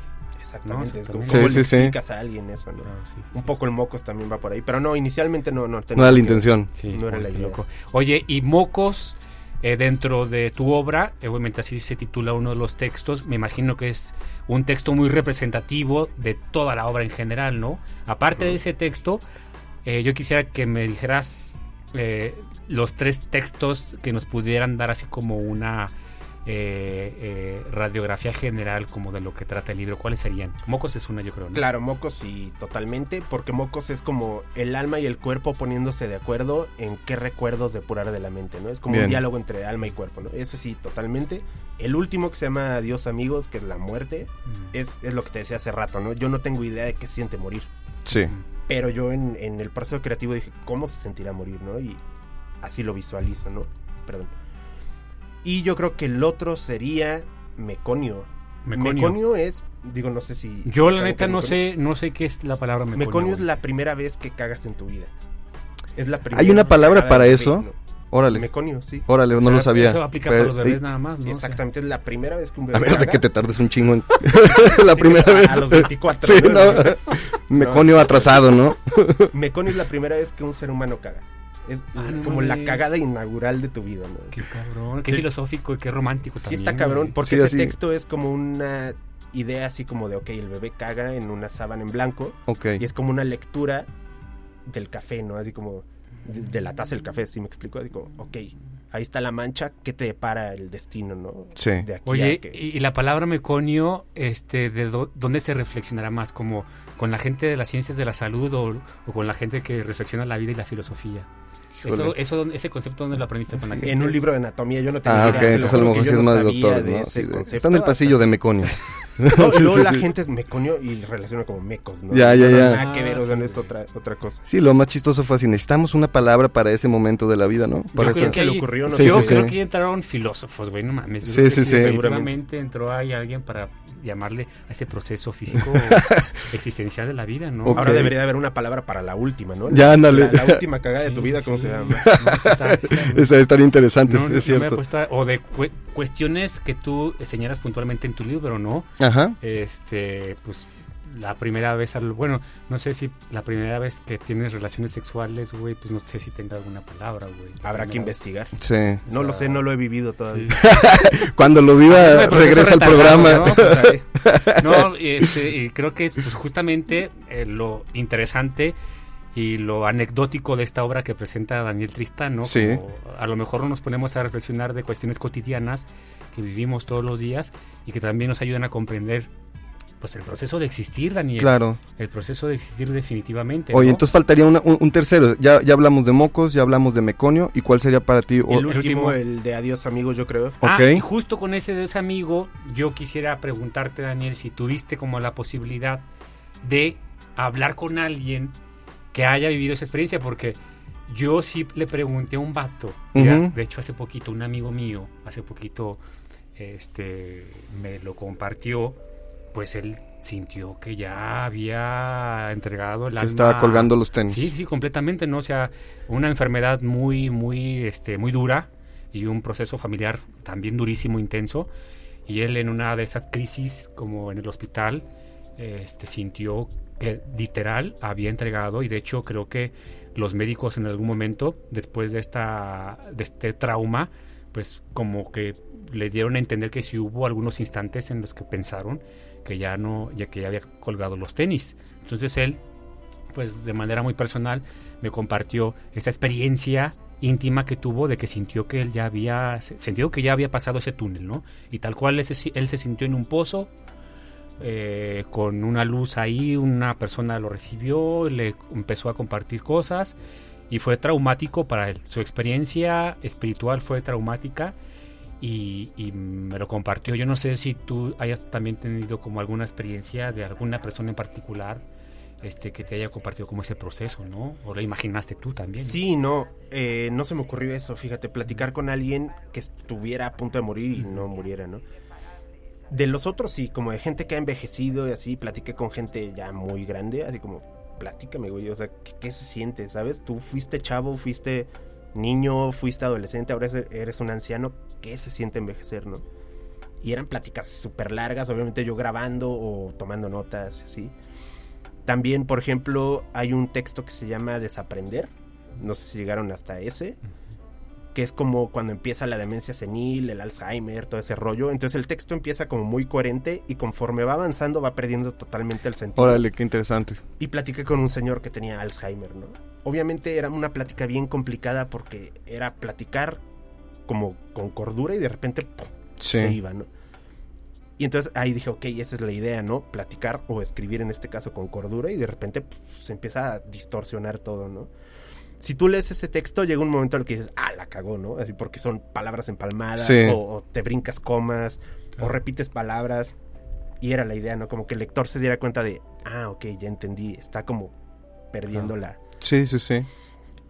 Speaker 10: Exactamente.
Speaker 1: No,
Speaker 10: es como,
Speaker 1: exactamente.
Speaker 10: ¿Cómo
Speaker 3: Sí,
Speaker 10: le
Speaker 3: sí, sí.
Speaker 10: explicas a alguien eso, no?
Speaker 1: Claro, sí, sí,
Speaker 10: Un
Speaker 1: sí.
Speaker 10: poco el mocos también va por ahí. Pero no, inicialmente no. No,
Speaker 3: No
Speaker 10: tenía
Speaker 3: era la
Speaker 10: que-
Speaker 3: intención.
Speaker 1: Sí,
Speaker 10: No era la idea.
Speaker 1: loco. Oye, y Mocos, eh, dentro de tu obra, obviamente así se titula uno de los textos, me imagino que es un texto muy representativo de toda la obra en general, ¿no? Aparte de ese texto, eh, yo quisiera que me dijeras eh, los tres textos que nos pudieran dar así como una eh, eh, radiografía general como de lo que trata el libro, ¿cuáles serían? Mocos es una, yo creo. ¿no?
Speaker 10: Claro, Mocos sí, totalmente, porque Mocos es como el alma y el cuerpo poniéndose de acuerdo en qué recuerdos depurar de la mente, ¿no? Es como
Speaker 3: Bien.
Speaker 10: un diálogo entre alma y cuerpo, ¿no? Ese sí, totalmente. El último que se llama Adiós amigos, que es la muerte,
Speaker 1: Mm.
Speaker 10: es, es lo que te decía hace rato, ¿no? Yo no tengo idea de qué siente morir,
Speaker 3: Sí.
Speaker 10: pero yo en, en el proceso creativo dije, ¿cómo se sentirá morir, no? Y así lo visualizo, ¿no? Perdón. Y yo creo que el otro sería Meconio.
Speaker 1: Meconio.
Speaker 10: Meconio es, digo, no sé si...
Speaker 1: Yo la
Speaker 10: ¿saben
Speaker 1: neta no sé, no sé qué es la palabra meconio.
Speaker 10: Meconio es la primera vez que cagas en tu vida. Es la primera
Speaker 3: ¿Hay una palabra para eso? Órale.
Speaker 10: Meconio, sí.
Speaker 3: Órale,
Speaker 1: O
Speaker 3: no
Speaker 1: sea,
Speaker 3: lo sabía.
Speaker 1: Eso aplica
Speaker 3: Pero-
Speaker 1: para los bebés
Speaker 3: y-
Speaker 1: nada más, ¿no?
Speaker 10: Exactamente, es la primera vez que un
Speaker 3: A
Speaker 10: bebé
Speaker 3: menos de que te tardes un chingo en la
Speaker 10: Sí,
Speaker 3: primera
Speaker 10: a-
Speaker 3: vez.
Speaker 10: a los 24,
Speaker 3: Sí,
Speaker 10: ¿no?
Speaker 3: no. Meconio atrasado, ¿no?
Speaker 10: Meconio es la primera vez que un ser humano caga. Es
Speaker 1: Ah, no
Speaker 10: como la cagada inaugural de tu vida, ¿no?
Speaker 1: Qué cabrón, qué
Speaker 10: Sí.
Speaker 1: filosófico y qué romántico
Speaker 10: Sí
Speaker 1: también.
Speaker 10: está cabrón,
Speaker 1: güey.
Speaker 10: porque
Speaker 3: Sí,
Speaker 10: ese texto es como una idea así como de, ok, el bebé caga en una sábana en blanco
Speaker 3: Ok.
Speaker 10: y es como una lectura del café, ¿no? Así como de, de la taza del café, ¿sí me explico? Así como, ok, ahí está la mancha, ¿qué te depara el destino, no?
Speaker 3: Sí.
Speaker 10: De aquí
Speaker 1: Oye,
Speaker 10: a que...
Speaker 1: y, y la palabra meconio, este, ¿de dó- dónde se reflexionará más? ¿Como con la gente de las ciencias de la salud o, o con la gente que reflexiona la vida y la filosofía? Eso, eso, ¿dónde- ese concepto, ¿dónde lo aprendiste con la gente?
Speaker 10: En un libro de anatomía yo no tenía
Speaker 3: Ah,
Speaker 10: idea,
Speaker 3: ok, entonces a lo mejor
Speaker 10: que
Speaker 3: sí es más de ¿no?
Speaker 10: ese
Speaker 3: Sí, está en el pasillo de Meconio.
Speaker 10: No,
Speaker 3: Sí,
Speaker 10: luego
Speaker 3: sí,
Speaker 10: la
Speaker 3: sí.
Speaker 10: gente es meconio y relaciona como mecos, ¿no?
Speaker 3: Ya, ya,
Speaker 10: No,
Speaker 3: ya.
Speaker 10: Nada que ver, o sea,
Speaker 1: Ah,
Speaker 10: no
Speaker 1: sí,
Speaker 10: es otra, otra cosa.
Speaker 3: Sí, lo más chistoso fue así, necesitamos una palabra para ese momento de la vida, ¿no? Para
Speaker 1: Yo creo
Speaker 10: se le ocurrió, no
Speaker 3: Sí,
Speaker 1: yo
Speaker 3: sí,
Speaker 1: creo
Speaker 3: sí.
Speaker 1: que ahí entraron filósofos, güey, no mames.
Speaker 3: Sí,
Speaker 1: que
Speaker 3: sí, sí.
Speaker 1: Seguramente entró ahí alguien para llamarle a ese proceso físico existencial de la vida, ¿no?
Speaker 10: Ahora debería de haber una palabra para la última, ¿no?
Speaker 3: Ya, ándale.
Speaker 10: La, la última cagada de tu vida, ¿cómo
Speaker 1: sí. No, sí está- sí está muy-
Speaker 3: Esa estaría interesante,
Speaker 1: No,
Speaker 3: es
Speaker 1: no, no
Speaker 3: cierto.
Speaker 1: o de cu- cuestiones que tú señalas puntualmente en tu libro, ¿no?
Speaker 3: Ajá.
Speaker 1: Este, pues la primera vez, bueno, no sé si la primera vez que tienes relaciones sexuales, güey, pues no sé si tenga alguna palabra, güey.
Speaker 10: Habrá que investigar.
Speaker 3: Sí.
Speaker 10: No lo sé, no lo he vivido todavía.
Speaker 3: Cuando lo viva,
Speaker 1: Ah, no,
Speaker 3: regresa al programa.
Speaker 1: ¿no? No, y, este, y creo que es pues, justamente eh, lo interesante y lo anecdótico de esta obra que presenta Daniel Tristán, ¿no?
Speaker 3: Sí.
Speaker 1: Como a lo mejor nos ponemos a reflexionar de cuestiones cotidianas que vivimos todos los días y que también nos ayudan a comprender pues el proceso de existir, Daniel.
Speaker 3: Claro.
Speaker 1: El proceso de existir definitivamente.
Speaker 3: Oye,
Speaker 1: ¿no?
Speaker 3: entonces faltaría una- un, un tercero. Ya, ya hablamos de Mocos, ya hablamos de Meconio. ¿Y cuál sería para ti? O-
Speaker 10: El último,
Speaker 1: último.
Speaker 10: el de adiós amigos, yo creo.
Speaker 1: Ah,
Speaker 3: ok.
Speaker 1: y justo con ese de ese amigo, yo quisiera preguntarte, Daniel, si tuviste como la posibilidad de hablar con alguien que haya vivido esa experiencia, porque yo sí le pregunté a un vato,
Speaker 3: Ujú.
Speaker 1: de hecho hace poquito, un amigo mío, hace poquito, este, me lo compartió, pues él sintió que ya había entregado alma
Speaker 3: estaba colgando los tenis.
Speaker 1: Sí, sí, completamente, ¿no? O sea, una enfermedad muy, muy, este, muy dura y un proceso familiar también durísimo, intenso. Y él en una de esas crisis, como en el hospital, este, sintió que literal había entregado y de hecho creo que los médicos en algún momento, después de, esta, de este trauma, pues como que le dieron a entender que sí hubo algunos instantes en los que pensaron que ya no, ya que ya había colgado los tenis. Entonces él, pues de manera muy personal, me compartió esta experiencia íntima que tuvo de que sintió que él ya había sentido que ya había pasado ese túnel, ¿no? Y tal cual él él se sintió en un pozo eh, con una luz ahí, una persona lo recibió, le empezó a compartir cosas y fue traumático para él. Su experiencia espiritual fue traumática y, me lo compartió. Yo no sé si tú hayas también tenido como alguna experiencia de alguna persona en particular este que te haya compartido como ese proceso, ¿no? O lo imaginaste tú también.
Speaker 10: Sí, no, eh, no se me ocurrió eso, fíjate, platicar con alguien que estuviera a punto de morir y no muriera, ¿no? De los otros sí, como de gente que ha envejecido y así, platiqué con gente ya muy grande, así como, platícame, güey, o sea, ¿qué, qué se siente, sabes? Tú fuiste chavo, fuiste niño, fuiste adolescente, ahora eres- un anciano, ¿qué se siente envejecer, no? Y eran pláticas súper largas, obviamente yo grabando o tomando notas, así. También, por ejemplo, hay un texto que se llama Desaprender. No sé si llegaron hasta ese. Que es como cuando empieza la demencia senil, el Alzheimer, todo ese rollo. Entonces el texto empieza como muy coherente y conforme va avanzando va perdiendo totalmente el sentido.
Speaker 3: Órale, qué interesante.
Speaker 10: Y platiqué con un señor que tenía Alzheimer, ¿no? Obviamente era una plática bien complicada porque era platicar como con cordura y de repente ¡pum!
Speaker 3: Sí.
Speaker 10: se iba, ¿no? Y entonces ahí dije, ok, esa es la idea, ¿no? Platicar o escribir en este caso con cordura y de repente se empieza a distorsionar todo, ¿no? Si tú lees ese texto, llega un momento en el que dices, ah, la cagó, ¿no? Así porque son palabras empalmadas
Speaker 3: Sí.
Speaker 10: o, o te brincas comas o repites palabras. Y era la idea, ¿no? Como que el lector se diera cuenta de, ah, ok, ya entendí, está como perdiendo la...
Speaker 3: Sí, sí, sí.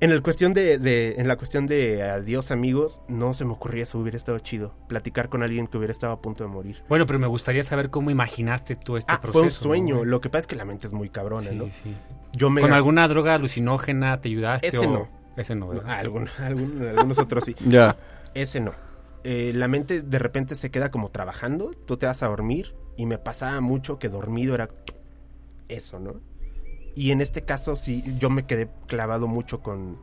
Speaker 10: En, el cuestión de, de- en la cuestión de adiós amigos, no se me ocurría eso, hubiera estado chido. Platicar con alguien que hubiera estado a punto de morir.
Speaker 1: Bueno, pero me gustaría saber cómo imaginaste tú este
Speaker 10: Ah,
Speaker 1: proceso.
Speaker 10: fue un
Speaker 1: ¿no?
Speaker 10: sueño. Lo que pasa es que la mente es muy cabrona,
Speaker 1: Sí,
Speaker 10: ¿no?
Speaker 1: sí.
Speaker 10: Yo me...
Speaker 1: ¿Con alguna droga alucinógena te ayudaste?
Speaker 10: Ese
Speaker 1: o-
Speaker 10: no.
Speaker 1: Ese no, ¿verdad?
Speaker 10: Ah, algún- algún- algunos otros sí.
Speaker 3: Ya.
Speaker 10: Ese no. Eh, la mente de repente se queda como trabajando, tú te vas a dormir y me pasaba mucho que dormido era eso, ¿no? Y en este caso sí, yo me quedé clavado mucho con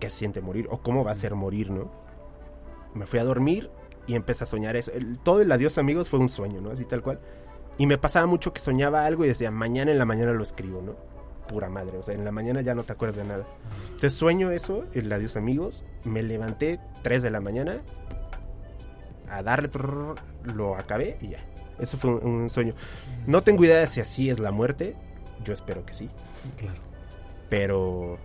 Speaker 10: qué siente morir o cómo va a ser morir, ¿no? Me fui a dormir y empecé a soñar eso. Todo el adiós amigos fue un sueño, ¿no? Así tal cual. Y me pasaba mucho que soñaba algo y decía, mañana en la mañana lo escribo, ¿no? Pura madre, o sea, en la mañana ya no te acuerdas de nada. Entonces sueño eso, el adiós amigos, me levanté 3 de la mañana a darle, prrr, lo acabé y ya. Eso fue un, sueño. No tengo idea de si así es la muerte, yo espero que sí,
Speaker 1: Claro.
Speaker 10: pero,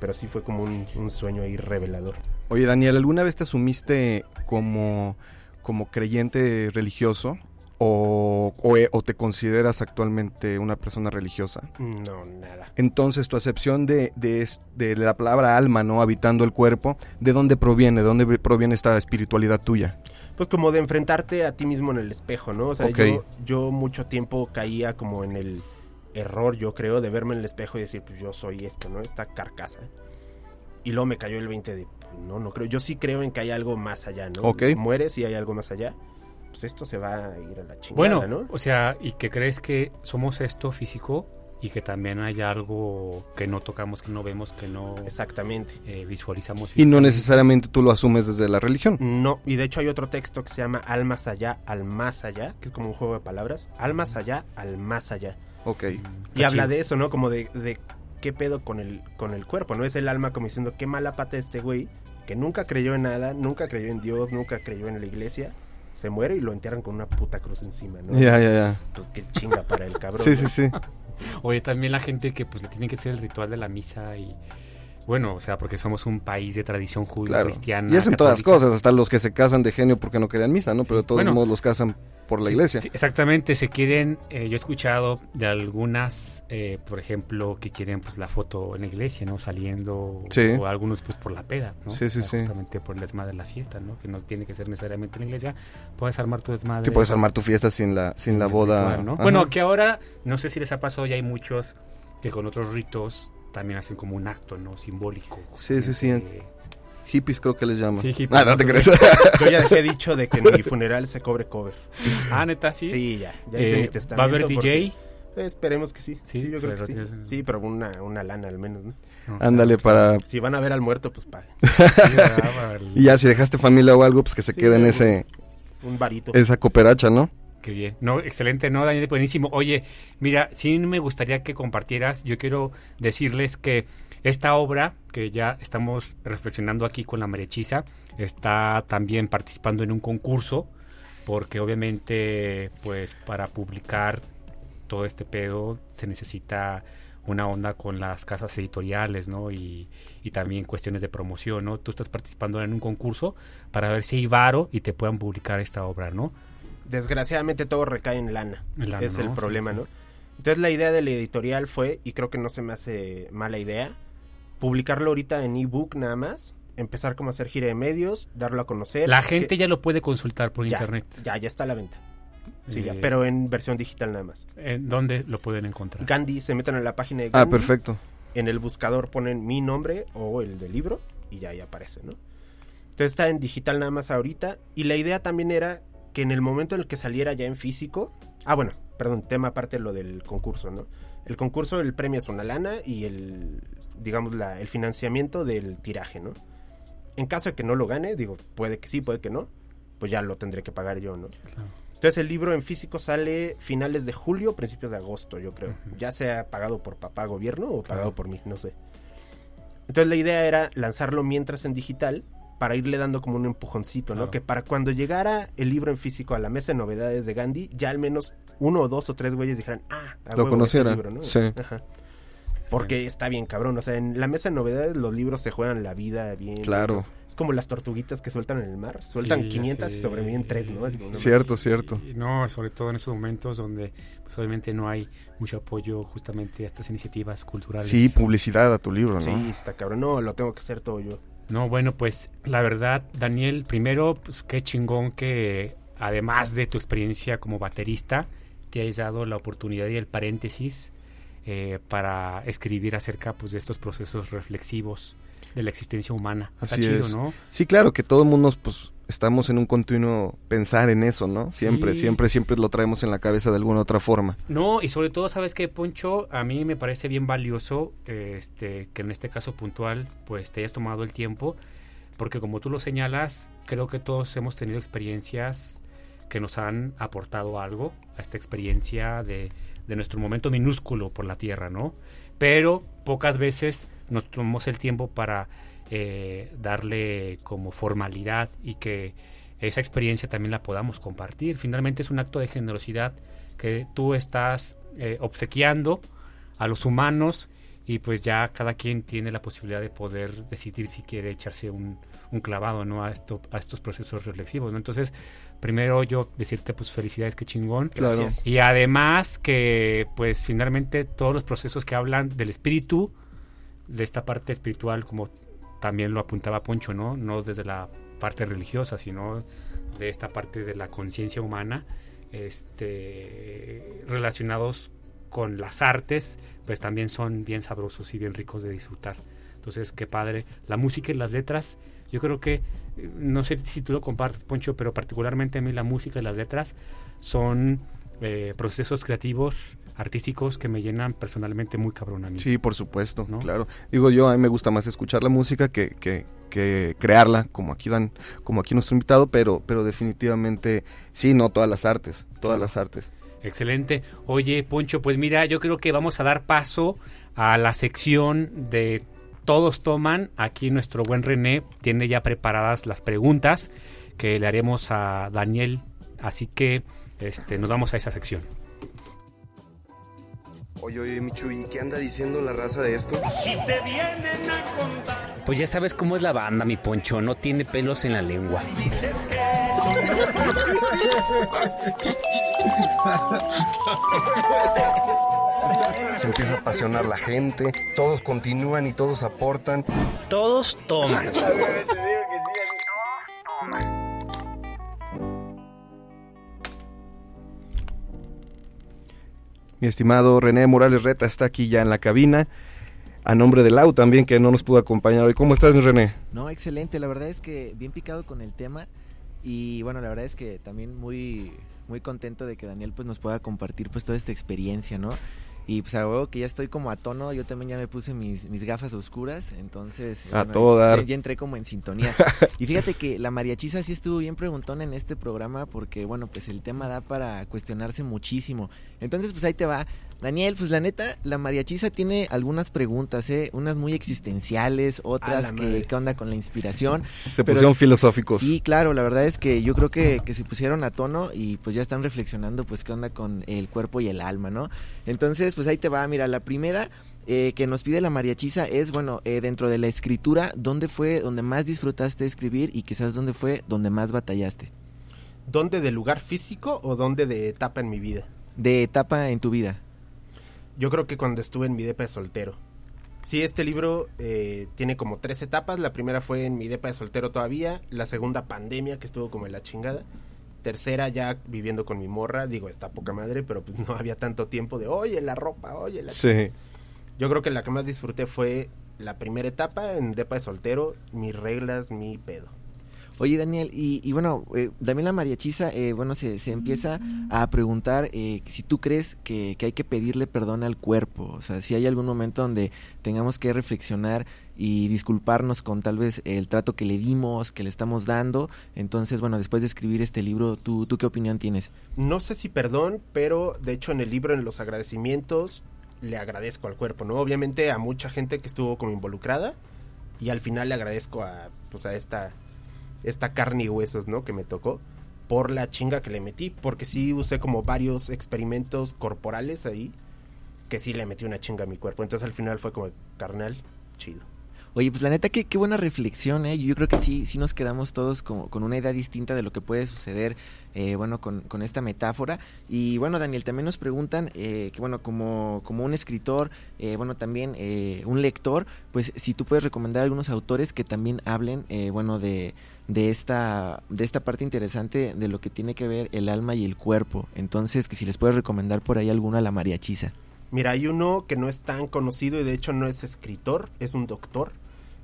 Speaker 10: pero sí fue como un, un sueño ahí revelador.
Speaker 3: Oye, Daniel, ¿alguna vez te asumiste como, como creyente religioso? O, o, eh, o te consideras actualmente una persona religiosa?
Speaker 10: No, nada.
Speaker 3: Entonces, tu acepción de, de, la palabra alma, ¿no? Habitando el cuerpo, ¿de dónde proviene? ¿De dónde proviene esta espiritualidad tuya?
Speaker 10: Pues como de enfrentarte a ti mismo en el espejo, ¿no? O sea, yo, yo mucho tiempo caía como en el error, yo creo, de verme en el espejo y decir, pues yo soy esto, ¿no? Esta carcasa. Y luego me cayó el 20 de, pues, no, no creo. Yo sí creo en que hay algo más allá, ¿no?
Speaker 3: Ok.
Speaker 10: Mueres y hay algo más allá. Pues esto se va a ir a la chingada,
Speaker 1: Bueno,
Speaker 10: ¿no?
Speaker 1: o sea, y que crees que somos esto físico y que también hay algo que no tocamos, que no vemos, que no
Speaker 10: Exactamente.
Speaker 1: eh, visualizamos.
Speaker 3: Y no necesariamente tú lo asumes desde la religión.
Speaker 10: No, y de hecho hay otro texto que se llama Al más allá, al más allá, que es como un juego de palabras. Al más allá, al más allá.
Speaker 3: Ok.
Speaker 10: Y habla
Speaker 1: chido.
Speaker 10: de eso, ¿no? Como de, de qué pedo con el, con el cuerpo, ¿no? Es el alma como diciendo qué mala pata de este güey, que nunca creyó en nada, nunca creyó en Dios, nunca creyó en la iglesia. Se muere y lo entierran con una puta cruz encima, ¿no?
Speaker 3: Ya, ya, ya.
Speaker 10: Pues qué chinga para el cabrón.
Speaker 3: Sí,
Speaker 10: ¿no?
Speaker 3: sí, sí.
Speaker 1: Oye, también la gente que pues le tiene que hacer el ritual de la misa y bueno, o sea, porque somos un país de tradición judía
Speaker 3: Claro.
Speaker 1: cristiana.
Speaker 3: Y hacen todas las
Speaker 1: católica.
Speaker 3: cosas, hasta los que se casan de genio porque no querían misa, ¿no? Pero de todos
Speaker 1: Bueno.
Speaker 3: modos los casan por la
Speaker 1: Sí,
Speaker 3: iglesia.
Speaker 1: sí, exactamente, se quieren, eh, yo he escuchado de algunas, eh, por ejemplo, que quieren pues la foto en la iglesia, ¿no? Saliendo,
Speaker 3: Sí.
Speaker 1: o algunos pues por la peda, ¿no?
Speaker 3: Sí, sí,
Speaker 1: O sea,
Speaker 3: sí.
Speaker 1: Justamente por el desmadre de la fiesta, ¿no? Que no tiene que ser necesariamente en la iglesia, puedes armar tu desmadre.
Speaker 3: Sí, puedes armar tu fiesta sin la, sin la
Speaker 1: en
Speaker 3: boda.
Speaker 1: ritual, ¿no? Bueno, que ahora, no sé si les ha pasado, ya hay muchos que con otros ritos también hacen como un acto, ¿no? Simbólico.
Speaker 3: Sí, sí, sí.
Speaker 1: Eh,
Speaker 3: Hippies creo que les llaman.
Speaker 1: Sí, hippies,
Speaker 3: Ah, no te crees.
Speaker 10: Yo ya dejé dicho de que en mi funeral se cobre cover.
Speaker 1: Ah, neta, sí.
Speaker 10: Sí, ya. Ya hice
Speaker 1: Eh,
Speaker 10: mi testamento.
Speaker 1: ¿Va a haber
Speaker 10: porque-
Speaker 1: DJ?
Speaker 10: Eh, esperemos que sí.
Speaker 1: Sí,
Speaker 10: Sí, yo creo que sí. Sí, pero una, una lana al menos, ¿no?
Speaker 1: No,
Speaker 3: Ándale para...
Speaker 10: Si van a ver al muerto, pues paguen.
Speaker 3: Y ya si dejaste familia o algo, pues que se
Speaker 10: Sí,
Speaker 3: quede en ese,
Speaker 10: Un varito.
Speaker 3: esa cooperacha, ¿no?
Speaker 1: Qué bien. No, excelente, ¿no, Daniel? Buenísimo. Oye, mira, sí me gustaría que compartieras, yo quiero decirles que esta obra, que ya estamos reflexionando aquí con la Marechiza, está también participando en un concurso, porque obviamente, pues, para publicar todo este pedo se necesita una onda con las casas editoriales, ¿no? Y, y también cuestiones de promoción, ¿no? Tú estás participando en un concurso para ver si hay varo y te puedan publicar esta obra, ¿no?
Speaker 10: Desgraciadamente todo recae en lana.
Speaker 1: Lana,
Speaker 10: es
Speaker 1: ¿no?
Speaker 10: el problema,
Speaker 1: sí.
Speaker 10: ¿no? Entonces la idea de la editorial fue, y creo que no se me hace mala idea, publicarlo ahorita en ebook nada más, empezar como a hacer gira de medios, darlo a conocer.
Speaker 1: La
Speaker 10: que-
Speaker 1: gente ya lo puede consultar por
Speaker 10: ya,
Speaker 1: internet.
Speaker 10: Ya, ya está a la venta. Sí, ya,
Speaker 1: Eh,
Speaker 10: pero en versión digital nada más.
Speaker 1: ¿En dónde lo pueden encontrar?
Speaker 10: Gandhi, se meten en la página de
Speaker 3: Ah,
Speaker 10: Gandhi.
Speaker 3: perfecto.
Speaker 10: En el buscador ponen mi nombre o el del libro y ya ahí aparece, ¿no? Entonces está en digital nada más ahorita. Y la idea también era que en el momento en el que saliera ya en físico. Ah, bueno, perdón, tema aparte lo del concurso, ¿no? El concurso, el premio es una lana y el, digamos, la, el financiamiento del tiraje, ¿no? En caso de que no lo gane, digo, puede que sí, puede que no, pues ya lo tendré que pagar yo, ¿no? Entonces el libro en físico sale finales de julio, principios de agosto, yo creo. Ya sea pagado por papá gobierno o pagado por mí, no sé. Entonces la idea era lanzarlo mientras en digital para irle dando como un empujoncito, ¿no? Que para cuando llegara el libro en físico a la mesa de novedades de Gandhi, ya al menos uno o dos o tres güeyes dijeran, ah,
Speaker 3: lo conocieran. Sí. Ajá.
Speaker 10: Porque está bien cabrón, o sea, en la mesa de novedades los libros se juegan la vida bien.
Speaker 3: Claro.
Speaker 10: Es como las tortuguitas que sueltan en el mar, sueltan 500 y sobreviven 3, ¿no?
Speaker 3: cierto, cierto.
Speaker 1: no, sobre todo en esos momentos donde pues obviamente no hay mucho apoyo justamente a estas iniciativas culturales.
Speaker 3: Sí, publicidad a tu libro, ¿no?
Speaker 10: Sí, está cabrón. No, lo tengo que hacer todo yo.
Speaker 1: No, bueno, pues la verdad, Daniel, primero, pues qué chingón que además de tu experiencia como baterista, te hayas dado la oportunidad y el paréntesis eh, para escribir acerca pues, de estos procesos reflexivos de la existencia humana.
Speaker 3: Así chido, ¿no? Sí, claro, que todo el mundo pues, estamos en un continuo pensar en eso, ¿no? Siempre, siempre, siempre lo traemos en la cabeza de alguna otra forma.
Speaker 1: No, y sobre todo, ¿sabes qué, Poncho? A mí me parece bien valioso este, que en este caso puntual pues te hayas tomado el tiempo, porque como tú lo señalas, creo que todos hemos tenido experiencias que nos han aportado algo a esta experiencia de de nuestro momento minúsculo por la Tierra, ¿no? Pero pocas veces nos tomamos el tiempo para eh, darle como formalidad y que esa experiencia también la podamos compartir. Finalmente es un acto de generosidad que tú estás eh, obsequiando a los humanos y pues ya cada quien tiene la posibilidad de poder decidir si quiere echarse un, un clavado no a esto a estos procesos reflexivos no entonces primero yo decirte pues felicidades que chingón
Speaker 3: Gracias.
Speaker 1: y además que pues finalmente todos los procesos que hablan del espíritu de esta parte espiritual como también lo apuntaba Poncho no no desde la parte religiosa sino de esta parte de la conciencia humana este relacionados con las artes, pues también son bien sabrosos y bien ricos de disfrutar. Entonces, qué padre. La música y las letras, yo creo que, no sé si tú lo compartes, Poncho, pero particularmente a mí la música y las letras son eh, procesos creativos artísticos que me llenan personalmente muy cabrón a mí.
Speaker 3: Sí, por supuesto, ¿no? claro. Digo yo, a mí me gusta más escuchar la música que, que, que, crearla, como aquí dan, como aquí nuestro invitado, pero, pero definitivamente sí, no todas las artes, todas las artes.
Speaker 1: Excelente. Oye, Poncho, pues mira, yo creo que vamos a dar paso a la sección de Todos Toman. Aquí nuestro buen René tiene ya preparadas las preguntas que le haremos a Daniel. Así que este, nos vamos a esa sección.
Speaker 2: Oye, oye, Michu, ¿y qué anda diciendo la raza de esto? Si te vienen
Speaker 4: a contar. Pues ya sabes cómo es la banda, mi poncho. No tiene pelos en la lengua. Dices que...
Speaker 2: Se empieza a apasionar la gente, todos continúan y todos aportan.
Speaker 4: Todos toman.
Speaker 3: Mi estimado René Morales Reta está aquí ya en la cabina. A nombre de Lau también, que no nos pudo acompañar hoy. ¿Cómo estás, mi René?
Speaker 11: No, excelente. La verdad es que bien picado con el tema. Y bueno, la verdad es que también muy, muy contento de que Daniel pues nos pueda compartir pues toda esta experiencia, ¿no? Y pues a huevo que ya estoy como a tono, yo también ya me puse mis, mis gafas oscuras, entonces
Speaker 3: a todo dar.
Speaker 11: Ya, entré como en sintonía. y fíjate que la mariachisa sí estuvo bien preguntón en este programa porque bueno, pues el tema da para cuestionarse muchísimo. Entonces pues ahí te va. Daniel, pues la neta, la mariachisa tiene algunas preguntas, ¿eh? Unas muy existenciales, otras que qué onda con la inspiración.
Speaker 3: Se pusieron filosóficos.
Speaker 11: Sí, claro, la verdad es que yo creo que, que se pusieron a tono y pues ya están reflexionando pues qué onda con el cuerpo y el alma, ¿no? Entonces, pues ahí te va, mira, la primera... Eh, que nos pide la mariachisa es, bueno, eh, dentro de la escritura, ¿dónde fue donde más disfrutaste escribir y quizás dónde fue donde más batallaste?
Speaker 10: ¿Dónde de lugar físico o dónde de etapa en mi vida?
Speaker 11: De etapa en tu vida.
Speaker 10: Yo creo que cuando estuve en mi depa de soltero. Sí, este libro eh, tiene como tres etapas. La primera fue en mi depa de soltero todavía. La segunda, pandemia, que estuvo como en la chingada. Tercera, ya viviendo con mi morra. Digo, está poca madre, pero pues no había tanto tiempo de, oye, la ropa, oye, la...
Speaker 3: Sí.
Speaker 10: Yo creo que la que más disfruté fue la primera etapa en depa de soltero. Mis reglas, mi pedo.
Speaker 11: Oye, Daniel, y, bueno, eh, también la mariachisa, eh, bueno, se, se, empieza a preguntar eh, si tú crees que, que, hay que pedirle perdón al cuerpo, o sea, si hay algún momento donde tengamos que reflexionar y disculparnos con tal vez el trato que le dimos, que le estamos dando. Entonces, bueno, después de escribir este libro, ¿tú, tú qué opinión tienes?
Speaker 10: No sé si perdón, pero de hecho en el libro, en los agradecimientos, le agradezco al cuerpo, ¿no? Obviamente a mucha gente que estuvo como involucrada y al final le agradezco a, pues a esta esta carne y huesos, ¿no? Que me tocó por la chinga que le metí, porque sí usé como varios experimentos corporales ahí, que sí le metí una chinga a mi cuerpo. Entonces al final fue como, carnal, chido.
Speaker 11: Oye, pues la neta, qué, qué buena reflexión, ¿eh? Yo creo que sí, sí nos quedamos todos como, con una idea distinta de lo que puede suceder, eh, bueno, con, con, esta metáfora. Y bueno, Daniel, también nos preguntan eh, que, bueno, como, como un escritor, eh, bueno, también eh, un lector, pues si tú puedes recomendar algunos autores que también hablen, eh, bueno, de, de, esta, de esta parte interesante de lo que tiene que ver el alma y el cuerpo. Entonces, que si les puedes recomendar por ahí alguna la mariachiza.
Speaker 10: Mira, hay uno que no es tan conocido y de hecho no es escritor, es un doctor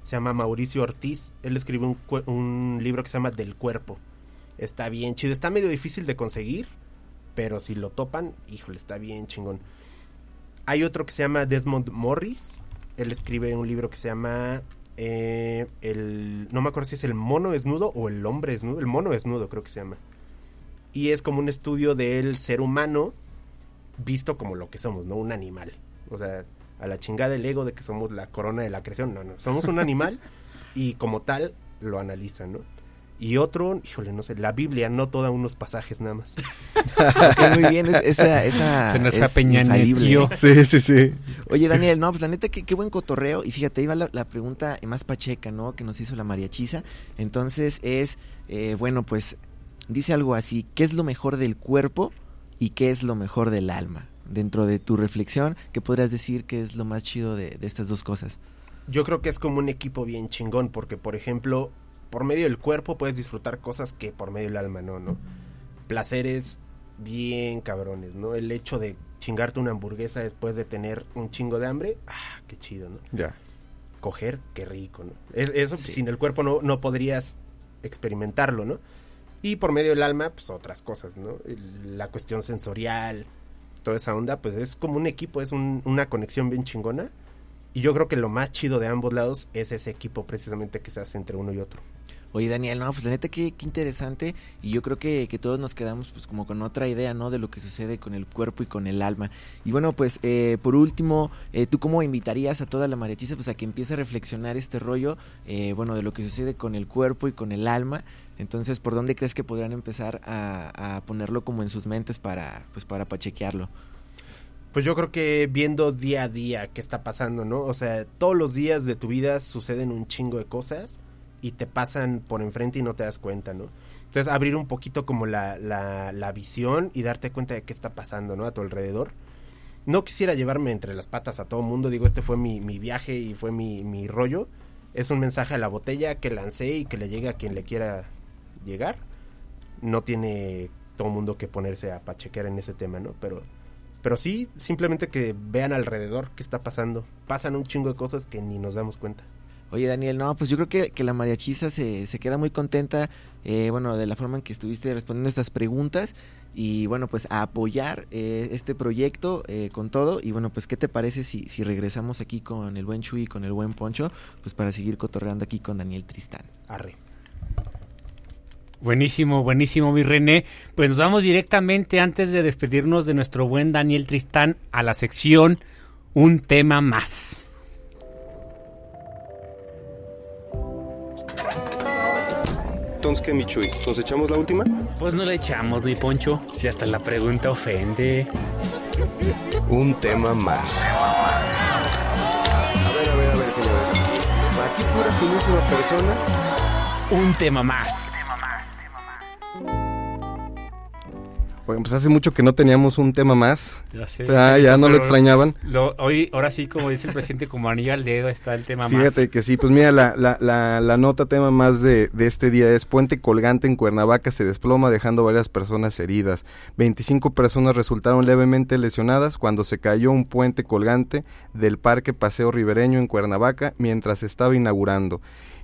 Speaker 10: se llama Mauricio Ortiz. Él escribió un, un, libro que se llama Del Cuerpo. Está bien chido. Está medio difícil de conseguir, pero si lo topan, híjole, está bien chingón. Hay otro que se llama Desmond Morris. Él escribe un libro que se llama eh, el no me acuerdo si es el mono desnudo o el hombre desnudo. El mono desnudo creo que se llama. Y es como un estudio del ser humano visto como lo que somos, ¿no? Un animal. O sea, a la chingada del ego de que somos la corona de la creación. No, no, somos un animal y como tal lo analizan, ¿no? Y otro, híjole, no sé, la Biblia, no toda unos pasajes nada más.
Speaker 11: okay, muy bien, esa, esa
Speaker 1: Se nos
Speaker 11: es
Speaker 1: Peña
Speaker 11: infalible.
Speaker 3: Sí, sí, sí.
Speaker 11: Oye, Daniel, no, pues la neta, qué, qué buen cotorreo. Y fíjate, iba la, la, pregunta más pacheca, ¿no? Que nos hizo la mariachiza. Entonces es, eh, bueno, pues dice algo así, ¿qué es lo mejor del cuerpo y qué es lo mejor del alma? dentro de tu reflexión, ¿qué podrías decir que es lo más chido de, de, estas dos cosas?
Speaker 10: Yo creo que es como un equipo bien chingón, porque por ejemplo, por medio del cuerpo puedes disfrutar cosas que por medio del alma no, ¿no? Placeres bien cabrones, ¿no? El hecho de chingarte una hamburguesa después de tener un chingo de hambre, ah, qué chido, ¿no?
Speaker 3: Ya.
Speaker 10: Coger, qué rico, ¿no? Eso sí. sin el cuerpo no, no podrías experimentarlo, ¿no? Y por medio del alma, pues otras cosas, ¿no? La cuestión sensorial, toda esa onda, pues es como un equipo, es un, una conexión bien chingona. Y yo creo que lo más chido de ambos lados es ese equipo precisamente que se hace entre uno y otro.
Speaker 11: Oye Daniel, no, pues la neta qué, qué interesante y yo creo que, que, todos nos quedamos pues como con otra idea, ¿no? De lo que sucede con el cuerpo y con el alma. Y bueno, pues eh, por último, eh, ¿tú cómo invitarías a toda la mariachiza pues a que empiece a reflexionar este rollo, eh, bueno, de lo que sucede con el cuerpo y con el alma? Entonces, ¿por dónde crees que podrían empezar a, a ponerlo como en sus mentes para, pues para pachequearlo?
Speaker 10: Pues yo creo que viendo día a día qué está pasando, ¿no? O sea, todos los días de tu vida suceden un chingo de cosas y te pasan por enfrente y no te das cuenta, ¿no? Entonces abrir un poquito como la, la, la visión y darte cuenta de qué está pasando, ¿no? A tu alrededor. No quisiera llevarme entre las patas a todo mundo, digo, este fue mi, mi viaje y fue mi, mi rollo. Es un mensaje a la botella que lancé y que le llegue a quien le quiera llegar. No tiene todo mundo que ponerse a pachequear en ese tema, ¿no? Pero pero sí, simplemente que vean alrededor qué está pasando. Pasan un chingo de cosas que ni nos damos cuenta.
Speaker 11: Oye Daniel, no, pues yo creo que, que la mariachisa se, se queda muy contenta, eh, bueno, de la forma en que estuviste respondiendo estas preguntas y bueno, pues a apoyar eh, este proyecto eh, con todo y bueno, pues qué te parece si, si regresamos aquí con el buen Chuy y con el buen Poncho, pues para seguir cotorreando aquí con Daniel Tristán.
Speaker 10: Arre.
Speaker 1: Buenísimo, buenísimo, mi René. Pues nos vamos directamente antes de despedirnos de nuestro buen Daniel Tristán a la sección Un tema más.
Speaker 2: Entonces, ¿qué, Michuy? ¿Nos echamos la última?
Speaker 4: Pues no la echamos, mi Poncho. Si hasta la pregunta ofende.
Speaker 2: Un tema más. A ver, a ver, a ver, señores. Aquí pura finísima persona.
Speaker 4: Un tema más.
Speaker 3: Pues hace mucho que no teníamos un tema más.
Speaker 1: Ya sé.
Speaker 3: Ah, ya no lo extrañaban.
Speaker 1: Lo, hoy, ahora sí, como dice el presidente, como anilla al dedo está el tema
Speaker 3: Fíjate
Speaker 1: más.
Speaker 3: Fíjate que sí, pues mira, la, la, la, la, nota tema más de, de este día es Puente Colgante en Cuernavaca se desploma dejando varias personas heridas. 25 personas resultaron levemente lesionadas cuando se cayó un puente colgante del Parque Paseo Ribereño en Cuernavaca mientras se estaba inaugurando.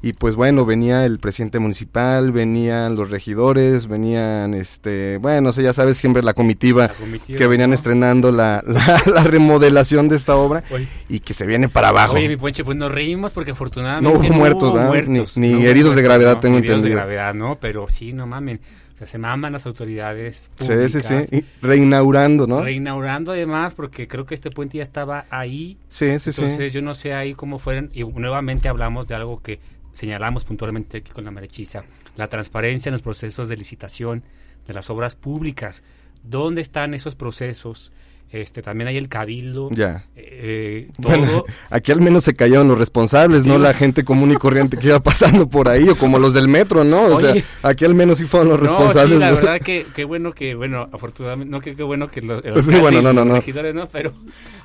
Speaker 3: Y pues bueno, venía el presidente municipal, venían los regidores, venían, este, bueno, o sea, ya sabes, siempre la comitiva,
Speaker 1: La comitiva,
Speaker 3: que venían
Speaker 1: ¿no?
Speaker 3: estrenando la, la, la remodelación de esta obra
Speaker 1: Oye.
Speaker 3: y que se viene para abajo.
Speaker 1: Oye, mi Ponche, pues nos reímos porque afortunadamente
Speaker 3: No hubo muertos,
Speaker 1: muertos,
Speaker 3: Ni- ni
Speaker 1: hubo
Speaker 3: heridos de gravedad, tengo
Speaker 1: heridos de
Speaker 3: entendido.
Speaker 1: gravedad, ¿no? Pero sí, no mamen. O sea, se maman las autoridades
Speaker 3: Sí,
Speaker 1: públicas.
Speaker 3: sí, sí. Y reinaugurando, ¿no?
Speaker 1: Reinaugurando además, porque creo que este puente ya estaba ahí.
Speaker 3: Sí, sí, sí.
Speaker 1: Entonces yo no sé ahí cómo fueron. Y nuevamente hablamos de algo que señalamos puntualmente aquí con la mariachiza, la transparencia en los procesos de licitación de las obras públicas. ¿Dónde están esos procesos? Este, también hay el cabildo.
Speaker 3: Ya.
Speaker 1: Eh, todo.
Speaker 3: Bueno, aquí al menos se cayeron los responsables, no la gente común y corriente que iba pasando por ahí, o como los del metro, ¿no? O
Speaker 1: Oye.
Speaker 3: sea, aquí al menos sí fueron los
Speaker 1: No,
Speaker 3: responsables.
Speaker 1: sí, la
Speaker 3: ¿no?
Speaker 1: verdad que, que bueno que, bueno, afortunadamente, no que qué bueno que los, el
Speaker 3: Sí,
Speaker 1: alcalde
Speaker 3: bueno, no,
Speaker 1: y
Speaker 3: no,
Speaker 1: los
Speaker 3: no.
Speaker 1: regidores, ¿no? Pero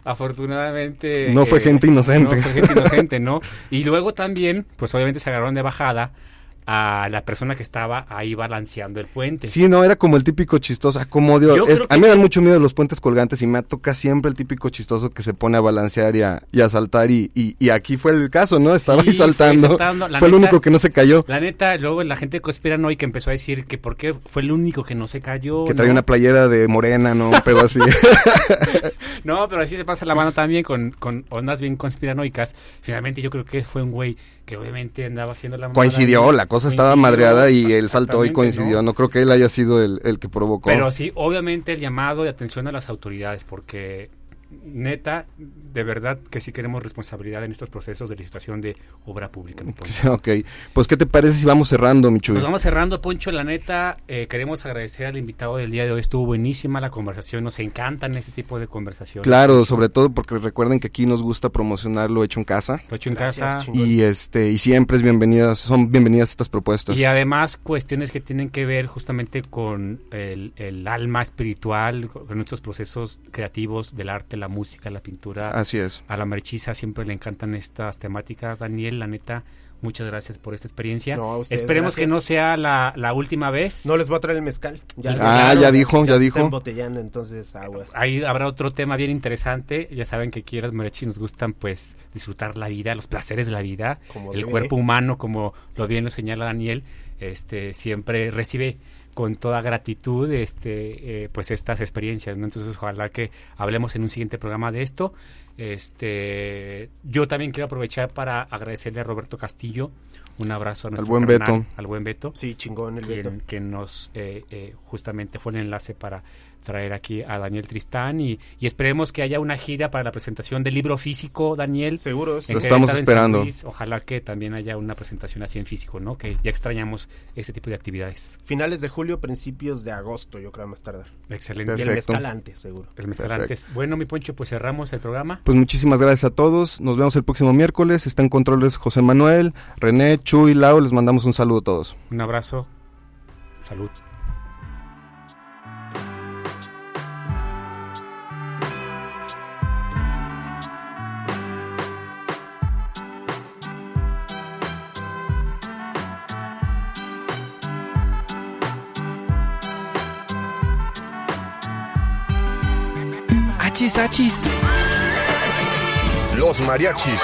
Speaker 1: afortunadamente...
Speaker 3: No fue gente inocente.
Speaker 1: No fue gente inocente, ¿no? Y luego también, pues obviamente se agarraron de bajada a la persona que estaba ahí balanceando el puente.
Speaker 3: Sí, no, era como el típico chistoso, Es-
Speaker 1: creo que
Speaker 3: a mí me dan mucho miedo los puentes colgantes y me toca siempre el típico chistoso que se pone a balancear y a, y a saltar y, y, y aquí fue el caso, ¿no? Estaba
Speaker 1: Sí,
Speaker 3: ahí
Speaker 1: fue
Speaker 3: saltando. Fue el único que no se cayó.
Speaker 1: La neta, luego la gente conspiranoica empezó a decir que por qué fue el único que no se cayó.
Speaker 3: Que traía
Speaker 1: ¿no?
Speaker 3: una playera de morena, ¿no? Un pedo así.
Speaker 1: No, pero así se pasa la mano también con, con ondas bien conspiranoicas. Finalmente yo creo que fue un güey que obviamente andaba haciendo la
Speaker 3: coincidió,
Speaker 1: ahí.
Speaker 3: la cosa estaba madreada y él saltó y coincidió.
Speaker 1: ¿no?
Speaker 3: ¿no? creo que él haya sido el, el que provocó.
Speaker 1: Pero sí, obviamente el llamado de atención a las autoridades, porque neta, de verdad que sí queremos responsabilidad en estos procesos de licitación de obra pública.
Speaker 3: ok, pues ¿qué te parece si vamos cerrando, Michuy?
Speaker 1: Pues vamos cerrando, Poncho. La neta, eh, queremos agradecer al invitado del día de hoy. Estuvo buenísima la conversación. Nos encantan este tipo de conversaciones.
Speaker 3: Claro, sobre todo porque recuerden que aquí nos gusta promocionar lo hecho en casa.
Speaker 1: Lo hecho en
Speaker 10: Gracias,
Speaker 1: casa.
Speaker 10: chingón.
Speaker 3: Y este y siempre es bienvenidas, son bienvenidas estas propuestas.
Speaker 1: Y además cuestiones que tienen que ver justamente con el, el alma espiritual, con nuestros procesos creativos del arte, la música, la pintura.
Speaker 3: Así es.
Speaker 1: A la marichiza siempre le encantan estas temáticas. Daniel, la neta, muchas gracias por esta experiencia.
Speaker 10: No, a ustedes,
Speaker 1: Esperemos que no sea la, la última vez.
Speaker 10: No les voy a traer el mezcal. Ya,
Speaker 3: Ah, ya dijo, ya
Speaker 10: se
Speaker 3: dijo.
Speaker 10: Embotellando, entonces aguas.
Speaker 1: Ahí habrá otro tema bien interesante. Ya saben que aquí a los mariachis nos gustan pues disfrutar la vida, los placeres de la vida.
Speaker 10: Como
Speaker 1: el
Speaker 10: debe.
Speaker 1: cuerpo humano, como lo bien lo señala Daniel, este siempre recibe con toda gratitud este eh, pues estas experiencias, ¿no? Entonces ojalá que hablemos en un siguiente programa de esto. Este yo también quiero aprovechar para agradecerle a Roberto Castillo. Un abrazo a nuestro
Speaker 3: buen
Speaker 1: carnal,
Speaker 3: Beto.
Speaker 1: al buen Beto
Speaker 10: Sí, chingón el Beto.
Speaker 1: quien, que nos eh, eh, justamente fue el enlace para traer aquí a Daniel Tristán y, y esperemos que haya una gira para la presentación del libro físico, Daniel.
Speaker 10: Seguro.
Speaker 3: Lo estamos
Speaker 1: Querétaro,
Speaker 3: esperando.
Speaker 1: Luis. Ojalá que también haya una presentación así en físico, ¿no? Que ya extrañamos ese tipo de actividades.
Speaker 10: Finales de julio, principios de agosto, yo creo más tardar.
Speaker 1: Excelente.
Speaker 10: Y el
Speaker 3: Perfecto.
Speaker 10: mezcal antes, seguro.
Speaker 1: El mezcal antes. Bueno, mi Poncho, pues cerramos el programa.
Speaker 3: Pues muchísimas gracias a todos. Nos vemos el próximo miércoles. Está en controles José Manuel, René, Chuy, Lau. Les mandamos un saludo a todos.
Speaker 1: Un abrazo. Salud.
Speaker 4: Achis, achis.
Speaker 2: Los mariachis.